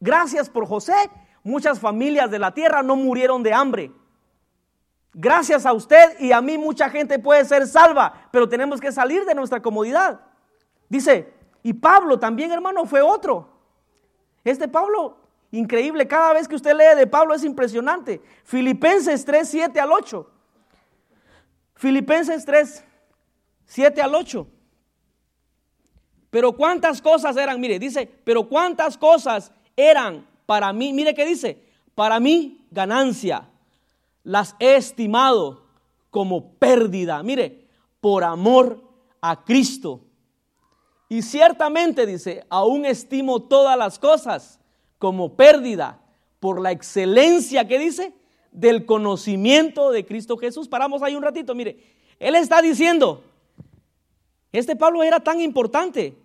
gracias por José, muchas familias de la tierra no murieron de hambre. Gracias a usted y a mí mucha gente puede ser salva, pero tenemos que salir de nuestra comodidad. Dice, y Pablo también, hermano, fue otro. Este Pablo, increíble, cada vez que usted lee de Pablo es impresionante. Filipenses 3, 7 al 8. Filipenses 3, 7 al 8. Pero cuántas cosas eran, mire, dice, pero cuántas cosas eran para mí, mire qué dice, para mí ganancia, las he estimado como pérdida, mire, por amor a Cristo. Y ciertamente dice, aún estimo todas las cosas como pérdida por la excelencia que dice del conocimiento de Cristo Jesús. Paramos ahí un ratito, mire, él está diciendo, este Pablo era tan importante,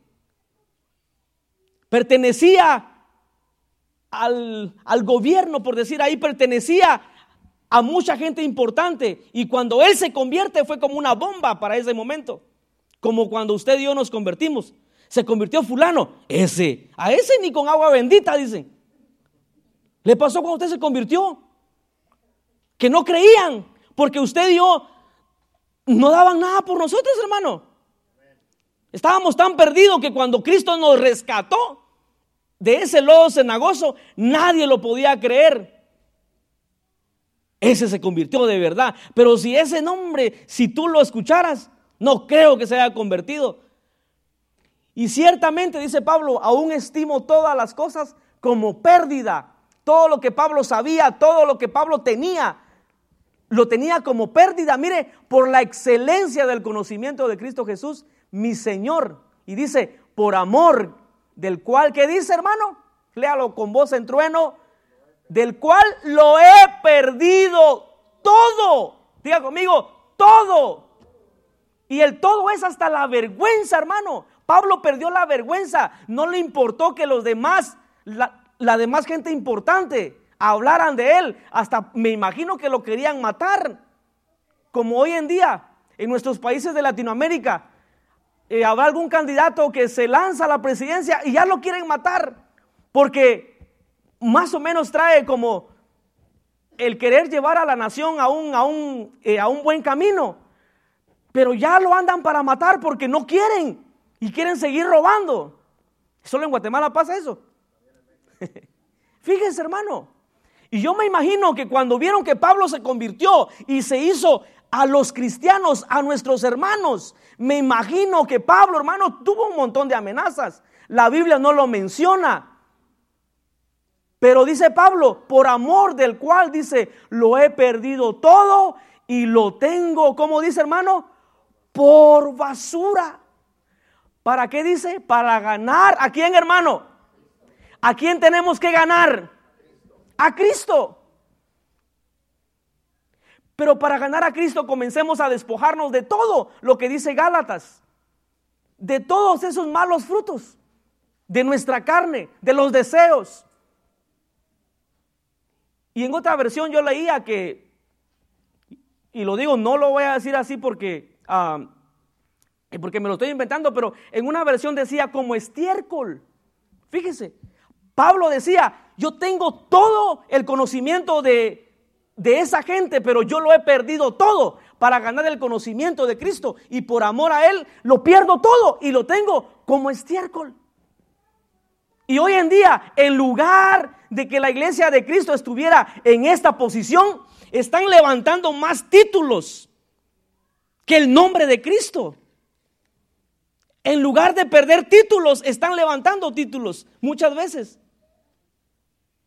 pertenecía al, al gobierno, por decir ahí, pertenecía a mucha gente importante y cuando él se convierte fue como una bomba para ese momento, como cuando usted y yo nos convertimos. Se convirtió fulano, ese, a ese ni con agua bendita, dicen. Le pasó cuando usted se convirtió que no creían, porque usted y yo no daban nada por nosotros, hermano. Estábamos tan perdidos que cuando Cristo nos rescató de ese lodo cenagoso, nadie lo podía creer. Ese se convirtió de verdad. Pero si ese nombre, si tú lo escucharas, no creo que se haya convertido. Y ciertamente, dice Pablo, aún estimo todas las cosas como pérdida. Todo lo que Pablo sabía, todo lo que Pablo tenía, lo tenía como pérdida, mire, por la excelencia del conocimiento de Cristo Jesús, mi Señor. Y dice, por amor del cual, ¿qué dice hermano? Léalo con voz en trueno, del cual lo he perdido todo. Diga conmigo, todo. Y el todo es hasta la vergüenza, hermano. Pablo perdió la vergüenza. No le importó que los demás, la, la demás gente importante, hablaran de él. Hasta me imagino que lo querían matar. Como hoy en día, en nuestros países de Latinoamérica, eh, habrá algún candidato que se lanza a la presidencia y ya lo quieren matar. Porque más o menos trae como el querer llevar a la nación a un, a un, eh, a un buen camino. Pero ya lo andan para matar porque no quieren y quieren seguir robando. Solo en Guatemala pasa eso. Fíjense, hermano. Y yo me imagino que cuando vieron que Pablo se convirtió y se hizo a los cristianos, a nuestros hermanos. Me imagino que Pablo, hermano, tuvo un montón de amenazas. La Biblia no lo menciona. Pero dice Pablo, por amor del cual dice, lo he perdido todo y lo tengo, ¿cómo dice hermano? Por basura. ¿Para qué dice? Para ganar. ¿A quién, hermano? ¿A quién tenemos que ganar? A Cristo. Pero para ganar a Cristo comencemos a despojarnos de todo lo que dice Gálatas, de todos esos malos frutos, de nuestra carne, de los deseos. Y en otra versión yo leía que, y lo digo, no lo voy a decir así porque, ah, porque me lo estoy inventando, pero en una versión decía como estiércol. Fíjese, Pablo decía, yo tengo todo el conocimiento de, de esa gente, pero yo lo he perdido todo para ganar el conocimiento de Cristo. Y por amor a Él lo pierdo todo y lo tengo como estiércol. Y hoy en día, en lugar de que la iglesia de Cristo estuviera en esta posición, están levantando más títulos que el nombre de Cristo. En lugar de perder títulos, están levantando títulos muchas veces.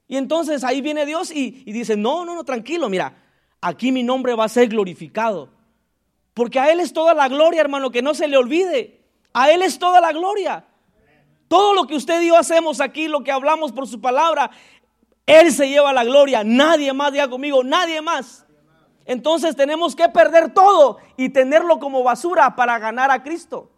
Y entonces ahí viene Dios y, dice, no, no, no, tranquilo, mira, aquí mi nombre va a ser glorificado. Porque a Él es toda la gloria, hermano, que no se le olvide. A Él es toda la gloria. Todo lo que usted y yo hacemos aquí, lo que hablamos por su palabra, Él se lleva la gloria. Nadie más, diga conmigo, nadie más. Entonces tenemos que perder todo y tenerlo como basura para ganar a Cristo.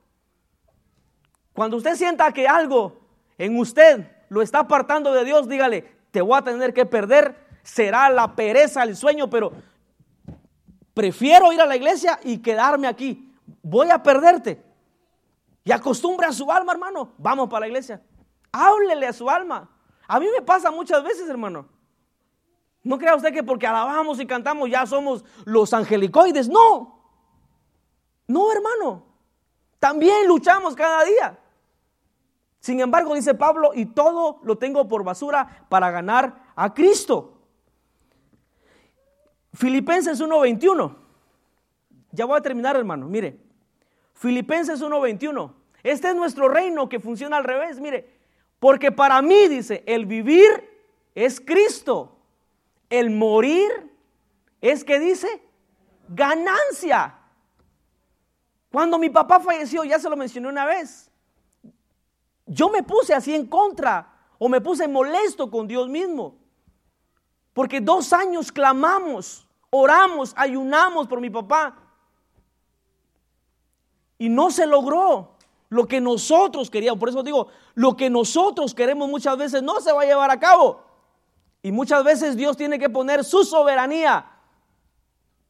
Cuando usted sienta que algo en usted lo está apartando de Dios, dígale, te voy a tener que perder, será la pereza, el sueño, pero prefiero ir a la iglesia y quedarme aquí. Voy a perderte. Y acostumbre a su alma, hermano. Vamos para la iglesia. Háblele a su alma. A mí me pasa muchas veces, hermano. No crea usted que porque alabamos y cantamos ya somos los angelicoides. No. No, hermano. También luchamos cada día. Sin embargo, dice Pablo, y todo lo tengo por basura para ganar a Cristo. Filipenses 1:21. Ya voy a terminar, hermano. Mire, Filipenses 1:21. Este es nuestro reino que funciona al revés. Mire, porque para mí, dice, el vivir es Cristo. El morir es que dice ganancia. Cuando mi papá falleció, ya se lo mencioné una vez, yo me puse así en contra o me puse molesto con Dios mismo. Porque dos años clamamos, oramos, ayunamos por mi papá. Y no se logró lo que nosotros queríamos. Por eso digo, lo que nosotros queremos muchas veces no se va a llevar a cabo. Y muchas veces Dios tiene que poner su soberanía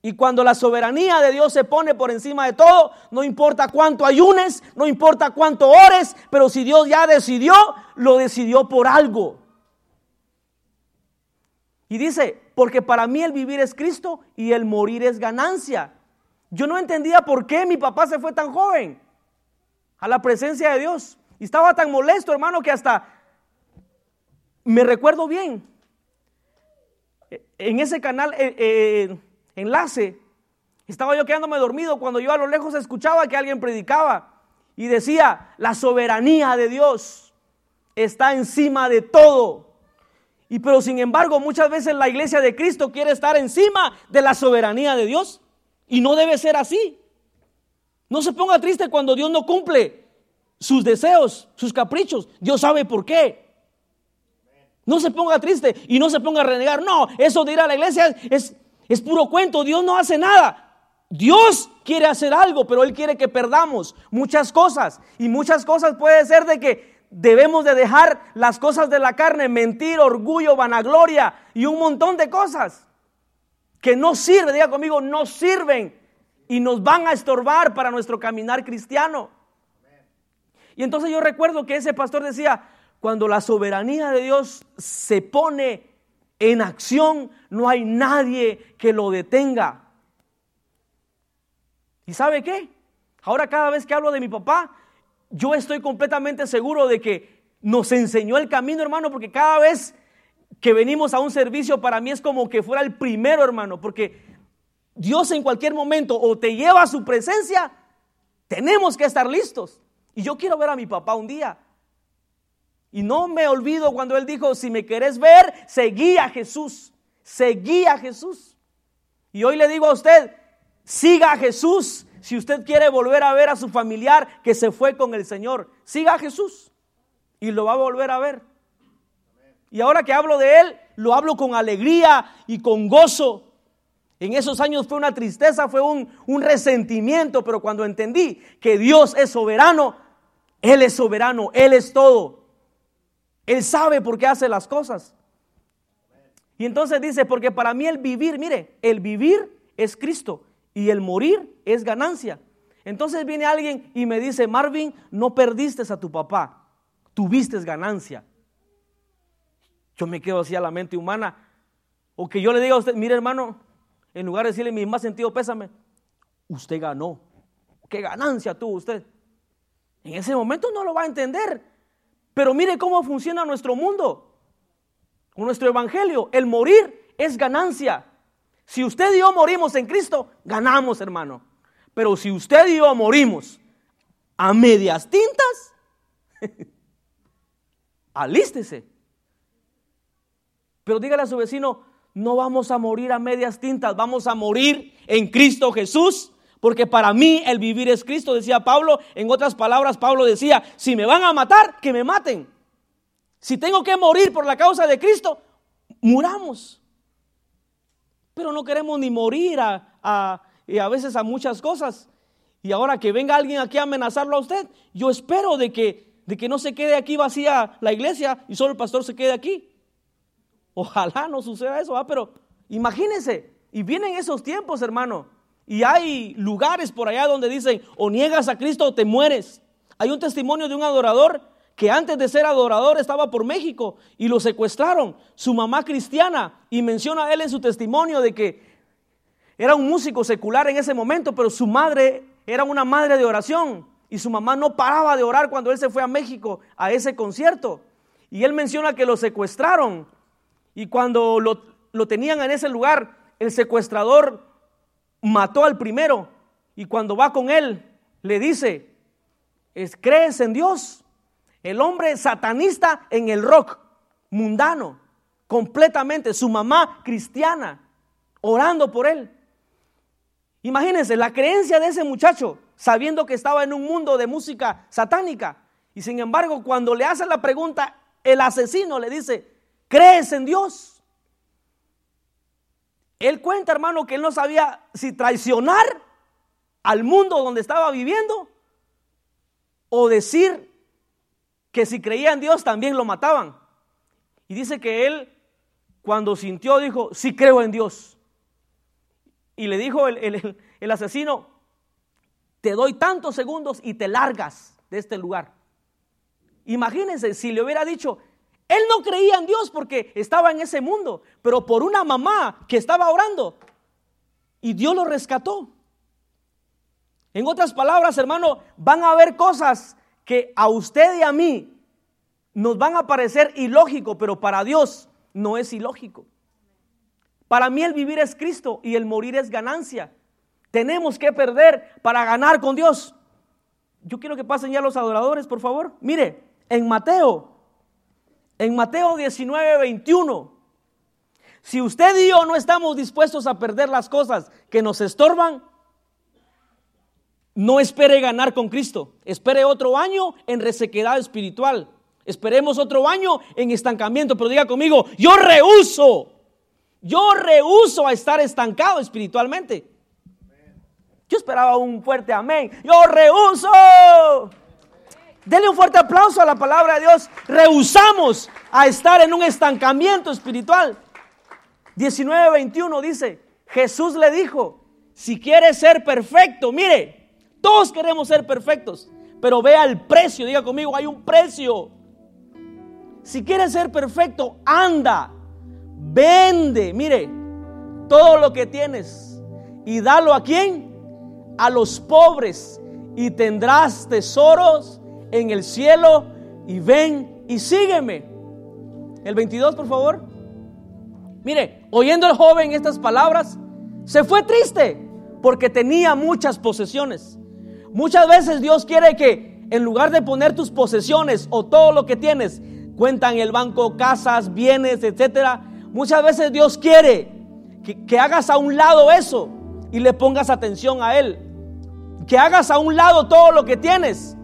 y cuando la soberanía de Dios se pone por encima de todo, no importa cuánto ayunes, no importa cuánto ores, pero si Dios ya decidió, lo decidió por algo. Y dice, porque para mí el vivir es Cristo y el morir es ganancia. Yo no entendía por qué mi papá se fue tan joven a la presencia de Dios. Y estaba tan molesto, hermano, que hasta me recuerdo bien. En ese canal eh, eh, enlace, estaba yo quedándome dormido cuando yo a lo lejos escuchaba que alguien predicaba y decía, la soberanía de Dios está encima de todo. Y pero sin embargo, muchas veces la iglesia de Cristo quiere estar encima de la soberanía de Dios y no debe ser así. No se ponga triste cuando Dios no cumple sus deseos, sus caprichos. Dios sabe por qué. No se ponga triste y no se ponga a renegar. No, eso de ir a la iglesia es, es puro cuento, Dios no hace nada. Dios quiere hacer algo, pero Él quiere que perdamos muchas cosas. Y muchas cosas puede ser de que debemos de dejar las cosas de la carne, mentir, orgullo, vanagloria y un montón de cosas que no sirven, diga conmigo, no sirven y nos van a estorbar para nuestro caminar cristiano. Y entonces yo recuerdo que ese pastor decía, cuando la soberanía de Dios se pone en acción, no hay nadie que lo detenga. ¿Y sabe qué? Ahora cada vez que hablo de mi papá, yo estoy completamente seguro de que nos enseñó el camino, hermano, porque cada vez que venimos a un servicio para mí es como que fuera el primero, hermano, porque Dios en cualquier momento o te lleva a su presencia, tenemos que estar listos. Y yo quiero ver a mi papá un día. Y no me olvido cuando él dijo, si me querés ver, seguí a Jesús. Seguí a Jesús. Y hoy le digo a usted, siga a Jesús. Si usted quiere volver a ver a su familiar que se fue con el Señor, siga a Jesús. Y lo va a volver a ver. Y ahora que hablo de él, lo hablo con alegría y con gozo. En esos años fue una tristeza, fue un, resentimiento, pero cuando entendí que Dios es soberano, Él es soberano, Él es todo. Él sabe por qué hace las cosas. Y entonces dice, porque para mí el vivir, mire, el vivir es Cristo y el morir es ganancia. Entonces viene alguien y me dice, Marvin, no perdiste a tu papá, tuviste ganancia. Yo me quedo así a la mente humana. O que yo le diga a usted, mire hermano, en lugar de decirle mi más sentido pésame, usted ganó. ¿Qué ganancia tuvo usted? En ese momento no lo va a entender. Pero mire cómo funciona nuestro mundo. Nuestro evangelio, el morir es ganancia. Si usted y yo morimos en Cristo, ganamos, hermano. Pero si usted y yo morimos a medias tintas, alístese. Pero dígale a su vecino, no vamos a morir a medias tintas, vamos a morir en Cristo Jesús. Porque para mí el vivir es Cristo, decía Pablo. En otras palabras, Pablo decía, si me van a matar, que me maten. Si tengo que morir por la causa de Cristo, muramos. Pero no queremos ni morir a, a, a veces a muchas cosas. Y ahora que venga alguien aquí a amenazarlo a usted, yo espero de que, de que no se quede aquí vacía la iglesia y solo el pastor se quede aquí. Ojalá no suceda eso, pero imagínense, y vienen esos tiempos, hermano, y hay lugares por allá donde dicen, o niegas a Cristo o te mueres. Hay un testimonio de un adorador que antes de ser adorador estaba por México y lo secuestraron, su mamá cristiana, y menciona a él en su testimonio de que era un músico secular en ese momento, pero su madre era una madre de oración y su mamá no paraba de orar cuando él se fue a México a ese concierto. Y él menciona que lo secuestraron y cuando lo, tenían en ese lugar, el secuestrador mató al primero. Y cuando va con él, le dice, ¿crees en Dios? El hombre satanista en el rock, mundano, completamente, su mamá cristiana, orando por él. Imagínense la creencia de ese muchacho, sabiendo que estaba en un mundo de música satánica. Y sin embargo, cuando le hace la pregunta, el asesino le dice, ¿Crees en Dios? Él cuenta, hermano, que él no sabía si traicionar al mundo donde estaba viviendo o decir que si creía en Dios también lo mataban. Y dice que él, cuando sintió, dijo, sí creo en Dios. Y le dijo el, el asesino, te doy tantos segundos y te largas de este lugar. Imagínense si le hubiera dicho, él no creía en Dios porque estaba en ese mundo, pero por una mamá que estaba orando y Dios lo rescató. En otras palabras, hermano, van a haber cosas que a usted y a mí nos van a parecer ilógico, pero para Dios no es ilógico. Para mí el vivir es Cristo y el morir es ganancia. Tenemos que perder para ganar con Dios. Yo quiero que pasen ya los adoradores, por favor. Mire, en Mateo en Mateo 19, 21. Si usted y yo no estamos dispuestos a perder las cosas que nos estorban, no espere ganar con Cristo. Espere otro año en resequedad espiritual. Esperemos otro año en estancamiento. Pero diga conmigo, yo rehuso. Yo rehuso a estar estancado espiritualmente. Yo esperaba un fuerte amén. Yo rehuso. Denle un fuerte aplauso a la palabra de Dios. Rehusamos a estar en un estancamiento espiritual. 19:21 dice, Jesús le dijo, si quieres ser perfecto, mire, todos queremos ser perfectos, pero vea el precio, diga conmigo, hay un precio. Si quieres ser perfecto, anda, vende, mire, todo lo que tienes y dalo a quién? A los pobres y tendrás tesoros en el cielo y ven y sígueme. El 22, por favor. Mire, oyendo el joven estas palabras, Se fue triste porque tenía muchas posesiones. Muchas veces Dios quiere que en lugar de poner tus posesiones o todo lo que tienes, cuenta en el banco, casas, bienes, etcétera, muchas veces Dios quiere que, que hagas a un lado eso y le pongas atención a Él. Que hagas a un lado todo lo que tienes.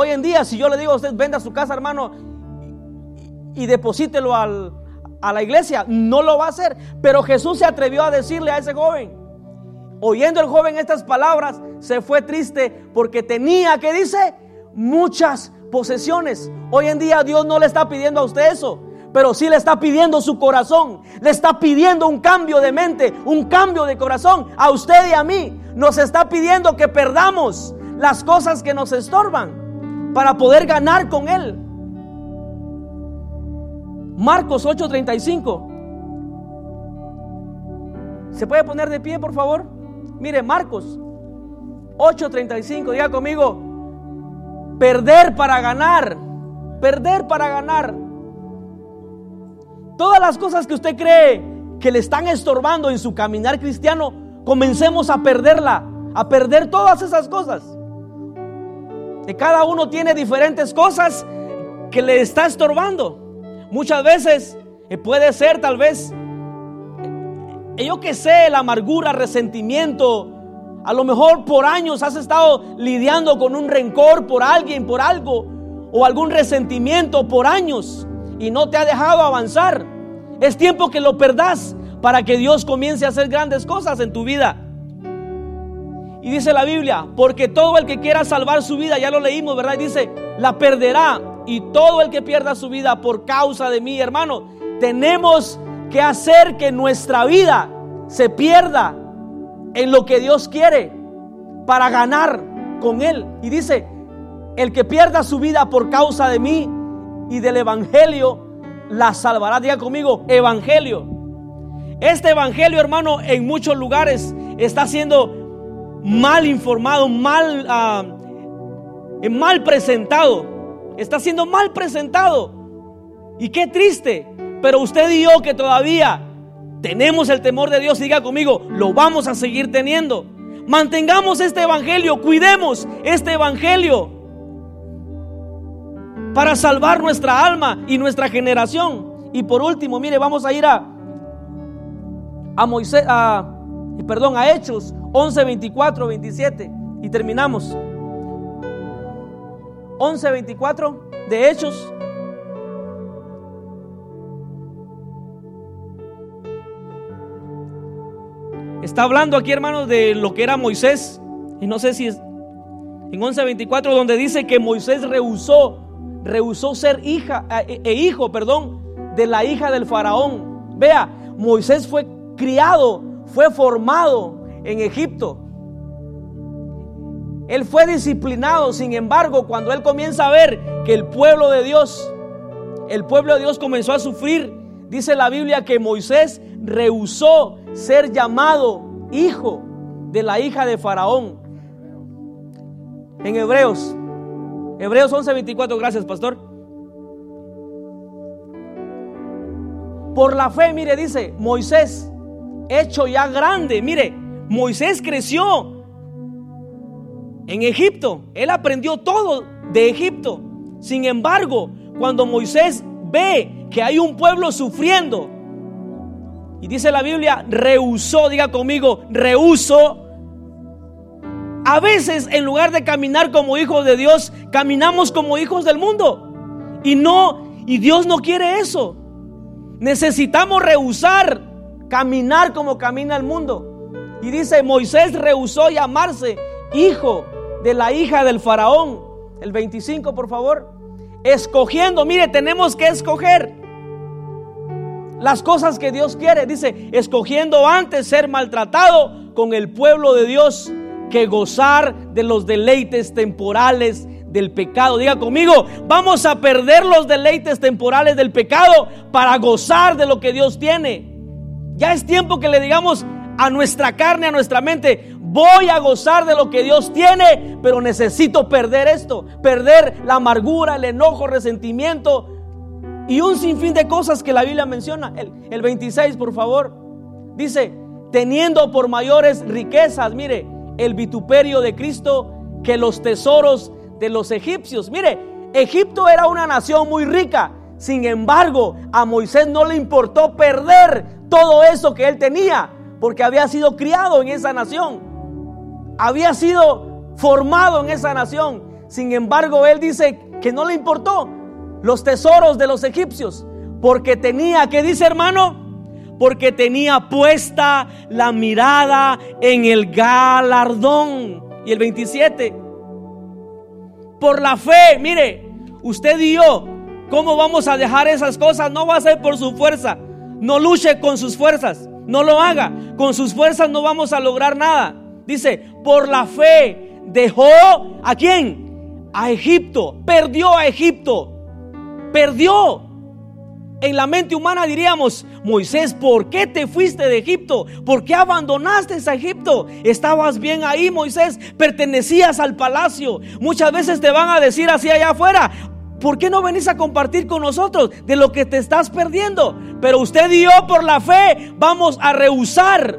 Hoy en día, si yo le digo a usted, venda su casa, hermano, y, deposítelo al, a la iglesia, no lo va a hacer. Pero Jesús se atrevió a decirle a ese joven, oyendo el joven estas palabras, se fue triste porque tenía, que dice, muchas posesiones. Hoy en día Dios no le está pidiendo a usted eso pero sí le está pidiendo su corazón, le está pidiendo un cambio de mente, un cambio de corazón a usted y a mí. Nos está pidiendo que perdamos las cosas que nos estorban para poder ganar con Él. Marcos 8:35. ¿Se puede poner de pie, por favor? Mire, Marcos 8:35, diga conmigo, perder para ganar, perder para ganar. Todas las cosas que usted cree que le están estorbando en su caminar cristiano, comencemos a perderla, a perder todas esas cosas. Cada uno tiene diferentes cosas que le está estorbando. Muchas veces eh, puede ser tal vez, eh, yo que sé, la amargura, resentimiento. A lo mejor por años has estado lidiando con un rencor por alguien, por algo, o algún resentimiento por años y no te ha dejado avanzar. Es tiempo que lo perdas para que Dios comience a hacer grandes cosas en tu vida. Y dice la Biblia, porque todo el que quiera salvar su vida, ya lo leímos, ¿verdad? Y dice, la perderá. Y todo el que pierda su vida por causa de mí, hermano, tenemos que hacer que nuestra vida se pierda en lo que Dios quiere para ganar con Él. Y dice, el que pierda su vida por causa de mí, y del Evangelio la salvará. Diga conmigo, Evangelio. Este Evangelio, hermano, en muchos lugares está siendo mal informado, mal, ah, mal presentado. Está siendo mal presentado. Y qué triste. Pero usted y yo que todavía tenemos el temor de Dios, diga conmigo, lo vamos a seguir teniendo. Mantengamos este Evangelio, cuidemos este Evangelio para salvar nuestra alma y nuestra generación. Y por último, mire, vamos a ir a, a Moisés, perdón, a Hechos 11, 24, 27 y terminamos. 11, 24 de Hechos. Está hablando aquí, hermanos, de lo que era Moisés. Y no sé si es en 11:24 donde dice que Moisés rehusó rehusó ser hija e, e, hijo, perdón, de la hija del faraón. Vea, Moisés fue criado, fue formado en Egipto. Él fue disciplinado, sin embargo, cuando él comienza a ver que el pueblo de Dios, el pueblo de Dios comenzó a sufrir, dice la Biblia que Moisés rehusó ser llamado hijo de la hija de Faraón. En Hebreos Hebreos 11:24, gracias pastor. Por la fe, mire, dice Moisés, hecho ya grande, mire, Moisés creció en Egipto, él aprendió todo de Egipto. Sin embargo, cuando Moisés ve que hay un pueblo sufriendo, y dice la Biblia, rehusó, diga conmigo, rehusó a veces en lugar de caminar como hijos de Dios, caminamos como hijos del mundo. Y no, y Dios no quiere eso. Necesitamos rehusar caminar como camina el mundo. Y dice, Moisés rehusó llamarse hijo de la hija del faraón. El 25, por favor. Escogiendo, mire, tenemos que escoger las cosas que Dios quiere. Dice, escogiendo antes ser maltratado con el pueblo de Dios que gozar de los deleites temporales del pecado. Diga conmigo, vamos a perder los deleites temporales del pecado para gozar de lo que Dios tiene. Ya es tiempo que le digamos a nuestra carne, a nuestra mente, voy a gozar de lo que Dios tiene, pero necesito perder esto, perder la amargura, el enojo, resentimiento y un sinfín de cosas que la Biblia menciona. El, el 26, por favor, dice, teniendo por mayores riquezas, mire, el vituperio de Cristo que los tesoros de los egipcios. Mire, Egipto era una nación muy rica. Sin embargo, a Moisés no le importó perder todo eso que él tenía, porque había sido criado en esa nación. Había sido formado en esa nación. Sin embargo, él dice que no le importó los tesoros de los egipcios, porque tenía, ¿qué dice hermano? Porque tenía puesta la mirada en el galardón. Y el 27, por la fe, mire, usted y yo, ¿cómo vamos a dejar esas cosas? No va a ser por su fuerza. No luche con sus fuerzas. No lo haga. Con sus fuerzas no vamos a lograr nada. Dice, por la fe dejó a quién? A Egipto. Perdió a Egipto. Perdió. En la mente humana diríamos, Moisés, ¿por qué te fuiste de Egipto? ¿Por qué abandonaste a Egipto? Estabas bien ahí, Moisés, pertenecías al palacio. Muchas veces te van a decir así allá afuera, ¿por qué no venís a compartir con nosotros de lo que te estás perdiendo? Pero usted y yo por la fe vamos a rehusar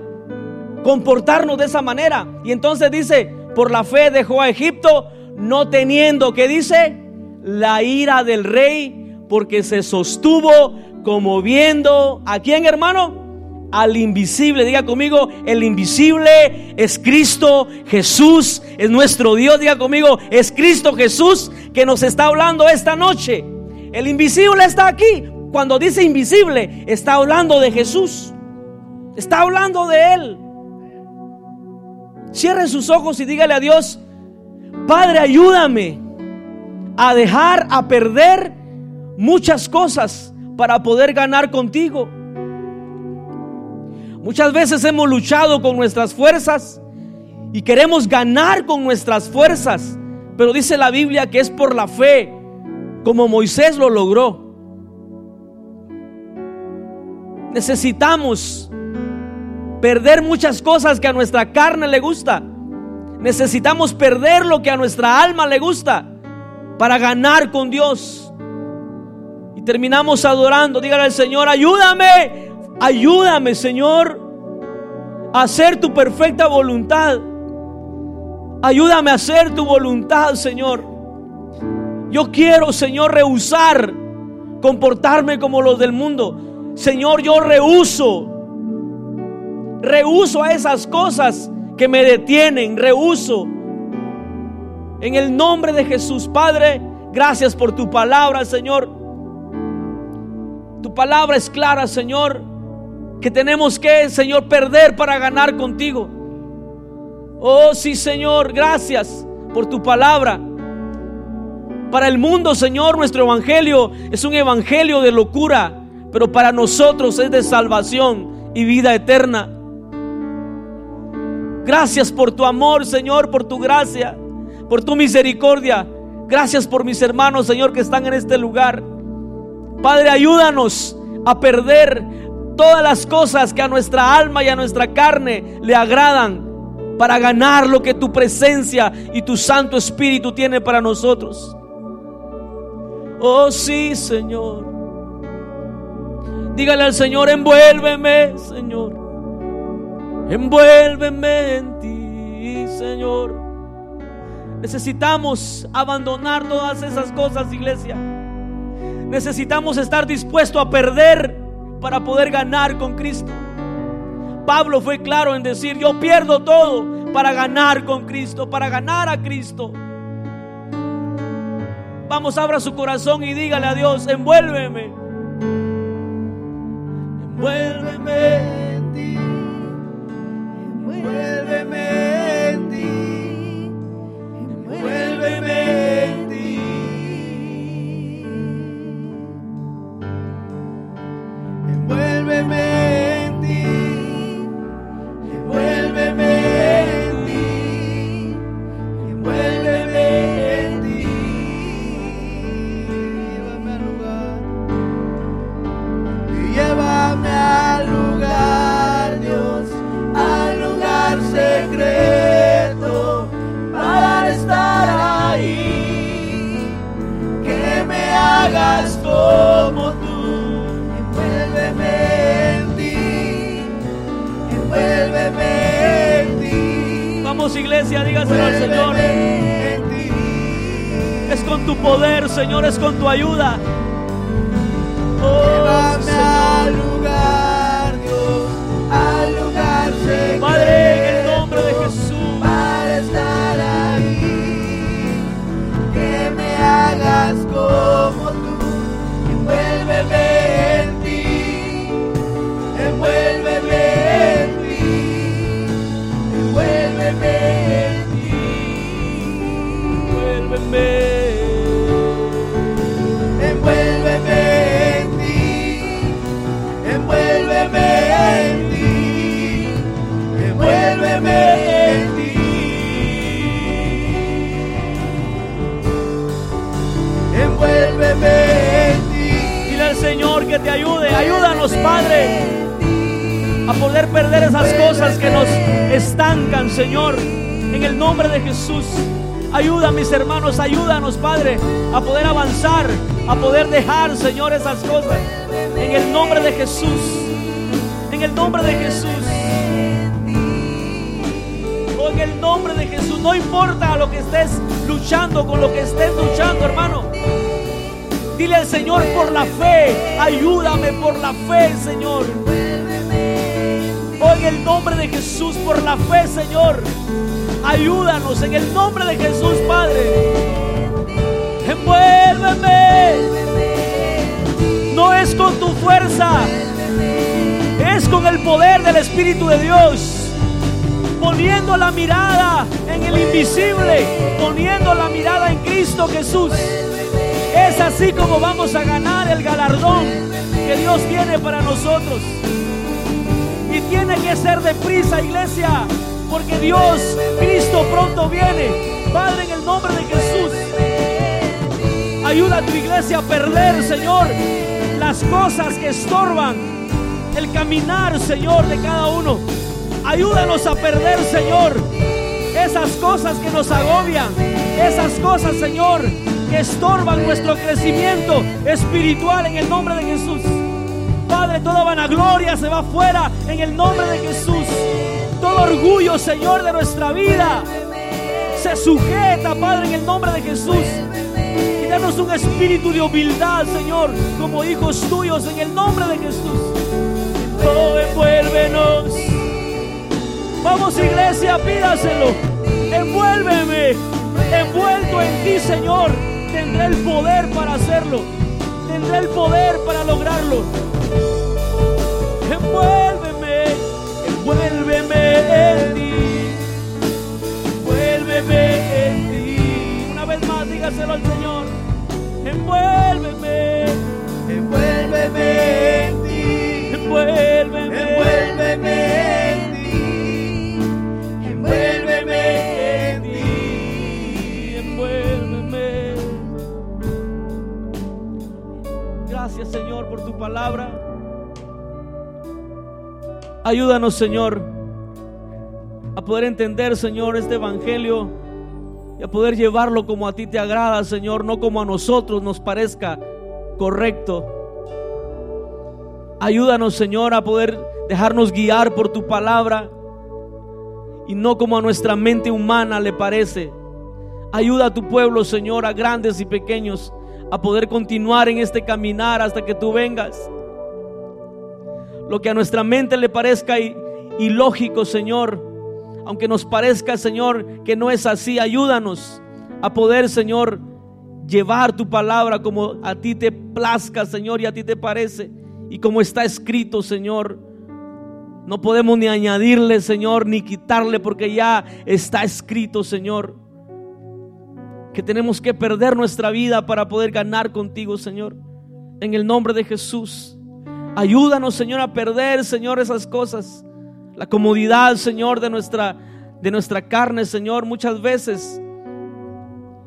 comportarnos de esa manera. Y entonces dice, por la fe dejó a Egipto, no teniendo, ¿qué dice? La ira del rey porque se sostuvo como viendo a quién, hermano? Al invisible. Diga conmigo, el invisible es Cristo Jesús, es nuestro Dios. Diga conmigo, es Cristo Jesús que nos está hablando esta noche. El invisible está aquí. Cuando dice invisible, está hablando de Jesús. Está hablando de Él. Cierre sus ojos y dígale a Dios, Padre, ayúdame a dejar, a perder muchas cosas para poder ganar contigo. Muchas veces hemos luchado con nuestras fuerzas y queremos ganar con nuestras fuerzas, pero dice la Biblia que es por la fe, como Moisés lo logró. Necesitamos perder muchas cosas que a nuestra carne le gusta. Necesitamos perder lo que a nuestra alma le gusta para ganar con Dios terminamos adorando, dígale al Señor, ayúdame, ayúdame Señor a hacer tu perfecta voluntad. Ayúdame a hacer tu voluntad, Señor. Yo quiero, Señor, rehusar comportarme como los del mundo. Señor, yo rehuso. Rehuso a esas cosas que me detienen. Rehuso. En el nombre de Jesús, Padre, gracias por tu palabra, Señor. Tu palabra es clara, Señor, que tenemos que, Señor, perder para ganar contigo. Oh, sí, Señor, gracias por tu palabra. Para el mundo, Señor, nuestro evangelio es un evangelio de locura, pero para nosotros es de salvación y vida eterna. Gracias por tu amor, Señor, por tu gracia, por tu misericordia. Gracias por mis hermanos, Señor, que están en este lugar. Padre, ayúdanos a perder todas las cosas que a nuestra alma y a nuestra carne le agradan para ganar lo que tu presencia y tu Santo Espíritu tiene para nosotros. Oh sí, Señor. Dígale al Señor, envuélveme, Señor. Envuélveme en ti, Señor. Necesitamos abandonar todas esas cosas, iglesia. Necesitamos estar dispuestos a perder para poder ganar con Cristo. Pablo fue claro en decir, yo pierdo todo para ganar con Cristo, para ganar a Cristo. Vamos, abra su corazón y dígale a Dios, envuélveme. Envuélveme en ti. Envuélveme en ti. Envuélveme Vamos iglesia, dígaselo al Señor. Es con tu poder, Señor, es con tu ayuda. Oh, al lugar, Dios, al lugar Padre, ti, envuélveme. Dile al Señor que te ayude. Ayúdanos, Padre, a poder perder esas cosas que nos estancan, Señor. En el nombre de Jesús. Ayuda, mis hermanos, ayúdanos, Padre, a poder avanzar, a poder dejar, Señor, esas cosas. En el nombre de Jesús. En el nombre de Jesús. Oh, en el nombre de Jesús. No importa lo que estés luchando, con lo que estés luchando, hermano. Dile al Señor por la fe, ayúdame por la fe, Señor. Hoy en el nombre de Jesús, por la fe, Señor. Ayúdanos en el nombre de Jesús, Padre. Envuélveme. No es con tu fuerza, es con el poder del Espíritu de Dios. Poniendo la mirada en el invisible, poniendo la mirada en Cristo Jesús. Es así como vamos a ganar el galardón que Dios tiene para nosotros. Y tiene que ser deprisa, iglesia, porque Dios, Cristo pronto viene. Padre, en el nombre de Jesús, ayuda a tu iglesia a perder, Señor, las cosas que estorban el caminar, Señor, de cada uno. Ayúdanos a perder, Señor, esas cosas que nos agobian, esas cosas, Señor, que estorban nuestro crecimiento espiritual en el nombre de Jesús. Padre, toda vanagloria se va fuera en el nombre de Jesús. Todo orgullo, Señor, de nuestra vida se sujeta, Padre, en el nombre de Jesús. Y danos un espíritu de humildad, Señor, como hijos tuyos en el nombre de Jesús. Oh, envuélvenos. Vamos, iglesia, pídaselo. Envuélveme, envuelto en ti, Señor tendré el poder para hacerlo. Tendré el poder para lograrlo. Envuélveme, envuélveme dígaselo al Señor. Envuélveme, envuélveme en ti. Envuélveme, envuélveme en ti. Señor, por tu palabra. Ayúdanos, Señor, a poder entender, Señor, este evangelio y a poder llevarlo como a ti te agrada, Señor, no como a nosotros nos parezca correcto. Ayúdanos, Señor, a poder dejarnos guiar por tu palabra y no como a nuestra mente humana le parece. Ayuda a tu pueblo, Señor, a grandes y pequeños, a poder continuar en este caminar hasta que tú vengas. Lo que a nuestra mente le parezca ilógico, Señor, aunque nos parezca, Señor, que no es así, ayúdanos a poder, Señor, llevar tu palabra como a ti te plazca, Señor, y a ti te parece, y como está escrito, Señor. No podemos ni añadirle, Señor, ni quitarle, porque ya está escrito, Señor que tenemos que perder nuestra vida para poder ganar contigo, Señor. En el nombre de Jesús. Ayúdanos, Señor, a perder, Señor, esas cosas. La comodidad, Señor, de nuestra, de nuestra carne, Señor, muchas veces.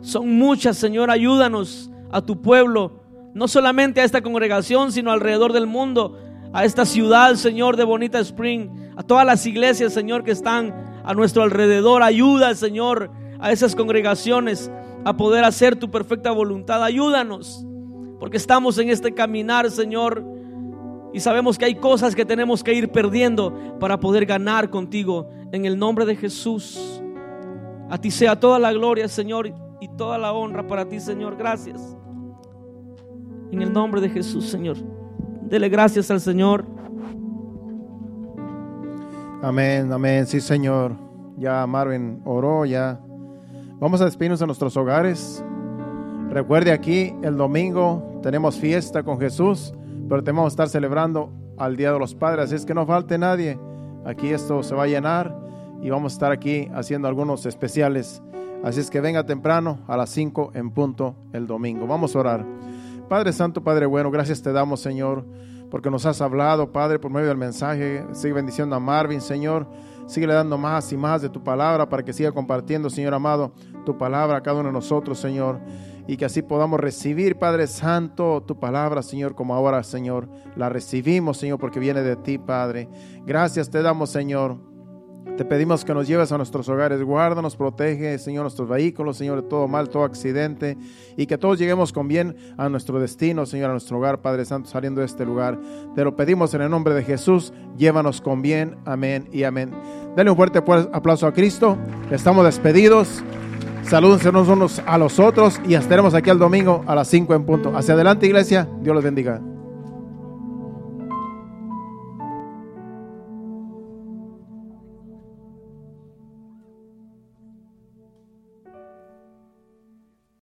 Son muchas, Señor. Ayúdanos a tu pueblo. No solamente a esta congregación, sino alrededor del mundo. A esta ciudad, Señor, de Bonita Spring. A todas las iglesias, Señor, que están a nuestro alrededor. Ayuda, Señor, a esas congregaciones a poder hacer tu perfecta voluntad. Ayúdanos, porque estamos en este caminar, Señor, y sabemos que hay cosas que tenemos que ir perdiendo para poder ganar contigo. En el nombre de Jesús, A ti sea toda la gloria, Señor, y toda la honra para ti, Señor. Gracias. En el nombre de Jesús, Señor. Dele gracias al Señor. Amén, amén. Sí, Señor. Ya Marvin oró, ya. Vamos a despedirnos de nuestros hogares. Recuerde aquí, el domingo tenemos fiesta con Jesús, pero tenemos que estar celebrando al Día de los Padres. Así es que no falte nadie. Aquí esto se va a llenar y vamos a estar aquí haciendo algunos especiales. Así es que venga temprano a las 5 en punto el domingo. Vamos a orar. Padre Santo, Padre bueno, gracias te damos, Señor, porque nos has hablado, Padre, por medio del mensaje. Sigue bendiciendo a Marvin, Señor. Sigue le dando más y más de tu palabra para que siga compartiendo, Señor amado, tu palabra a cada uno de nosotros, Señor. Y que así podamos recibir, Padre Santo, tu palabra, Señor, como ahora, Señor. La recibimos, Señor, porque viene de ti, Padre. Gracias te damos, Señor te pedimos que nos lleves a nuestros hogares, guárdanos, protege, Señor, nuestros vehículos, Señor, de todo mal, todo accidente, y que todos lleguemos con bien a nuestro destino, Señor, a nuestro hogar, Padre Santo, saliendo de este lugar. Te lo pedimos en el nombre de Jesús, llévanos con bien, amén y amén. Dale un fuerte aplauso a Cristo, estamos despedidos. Salúdense unos a los otros y estaremos aquí el domingo a las 5 en punto. Hacia adelante, iglesia. Dios los bendiga.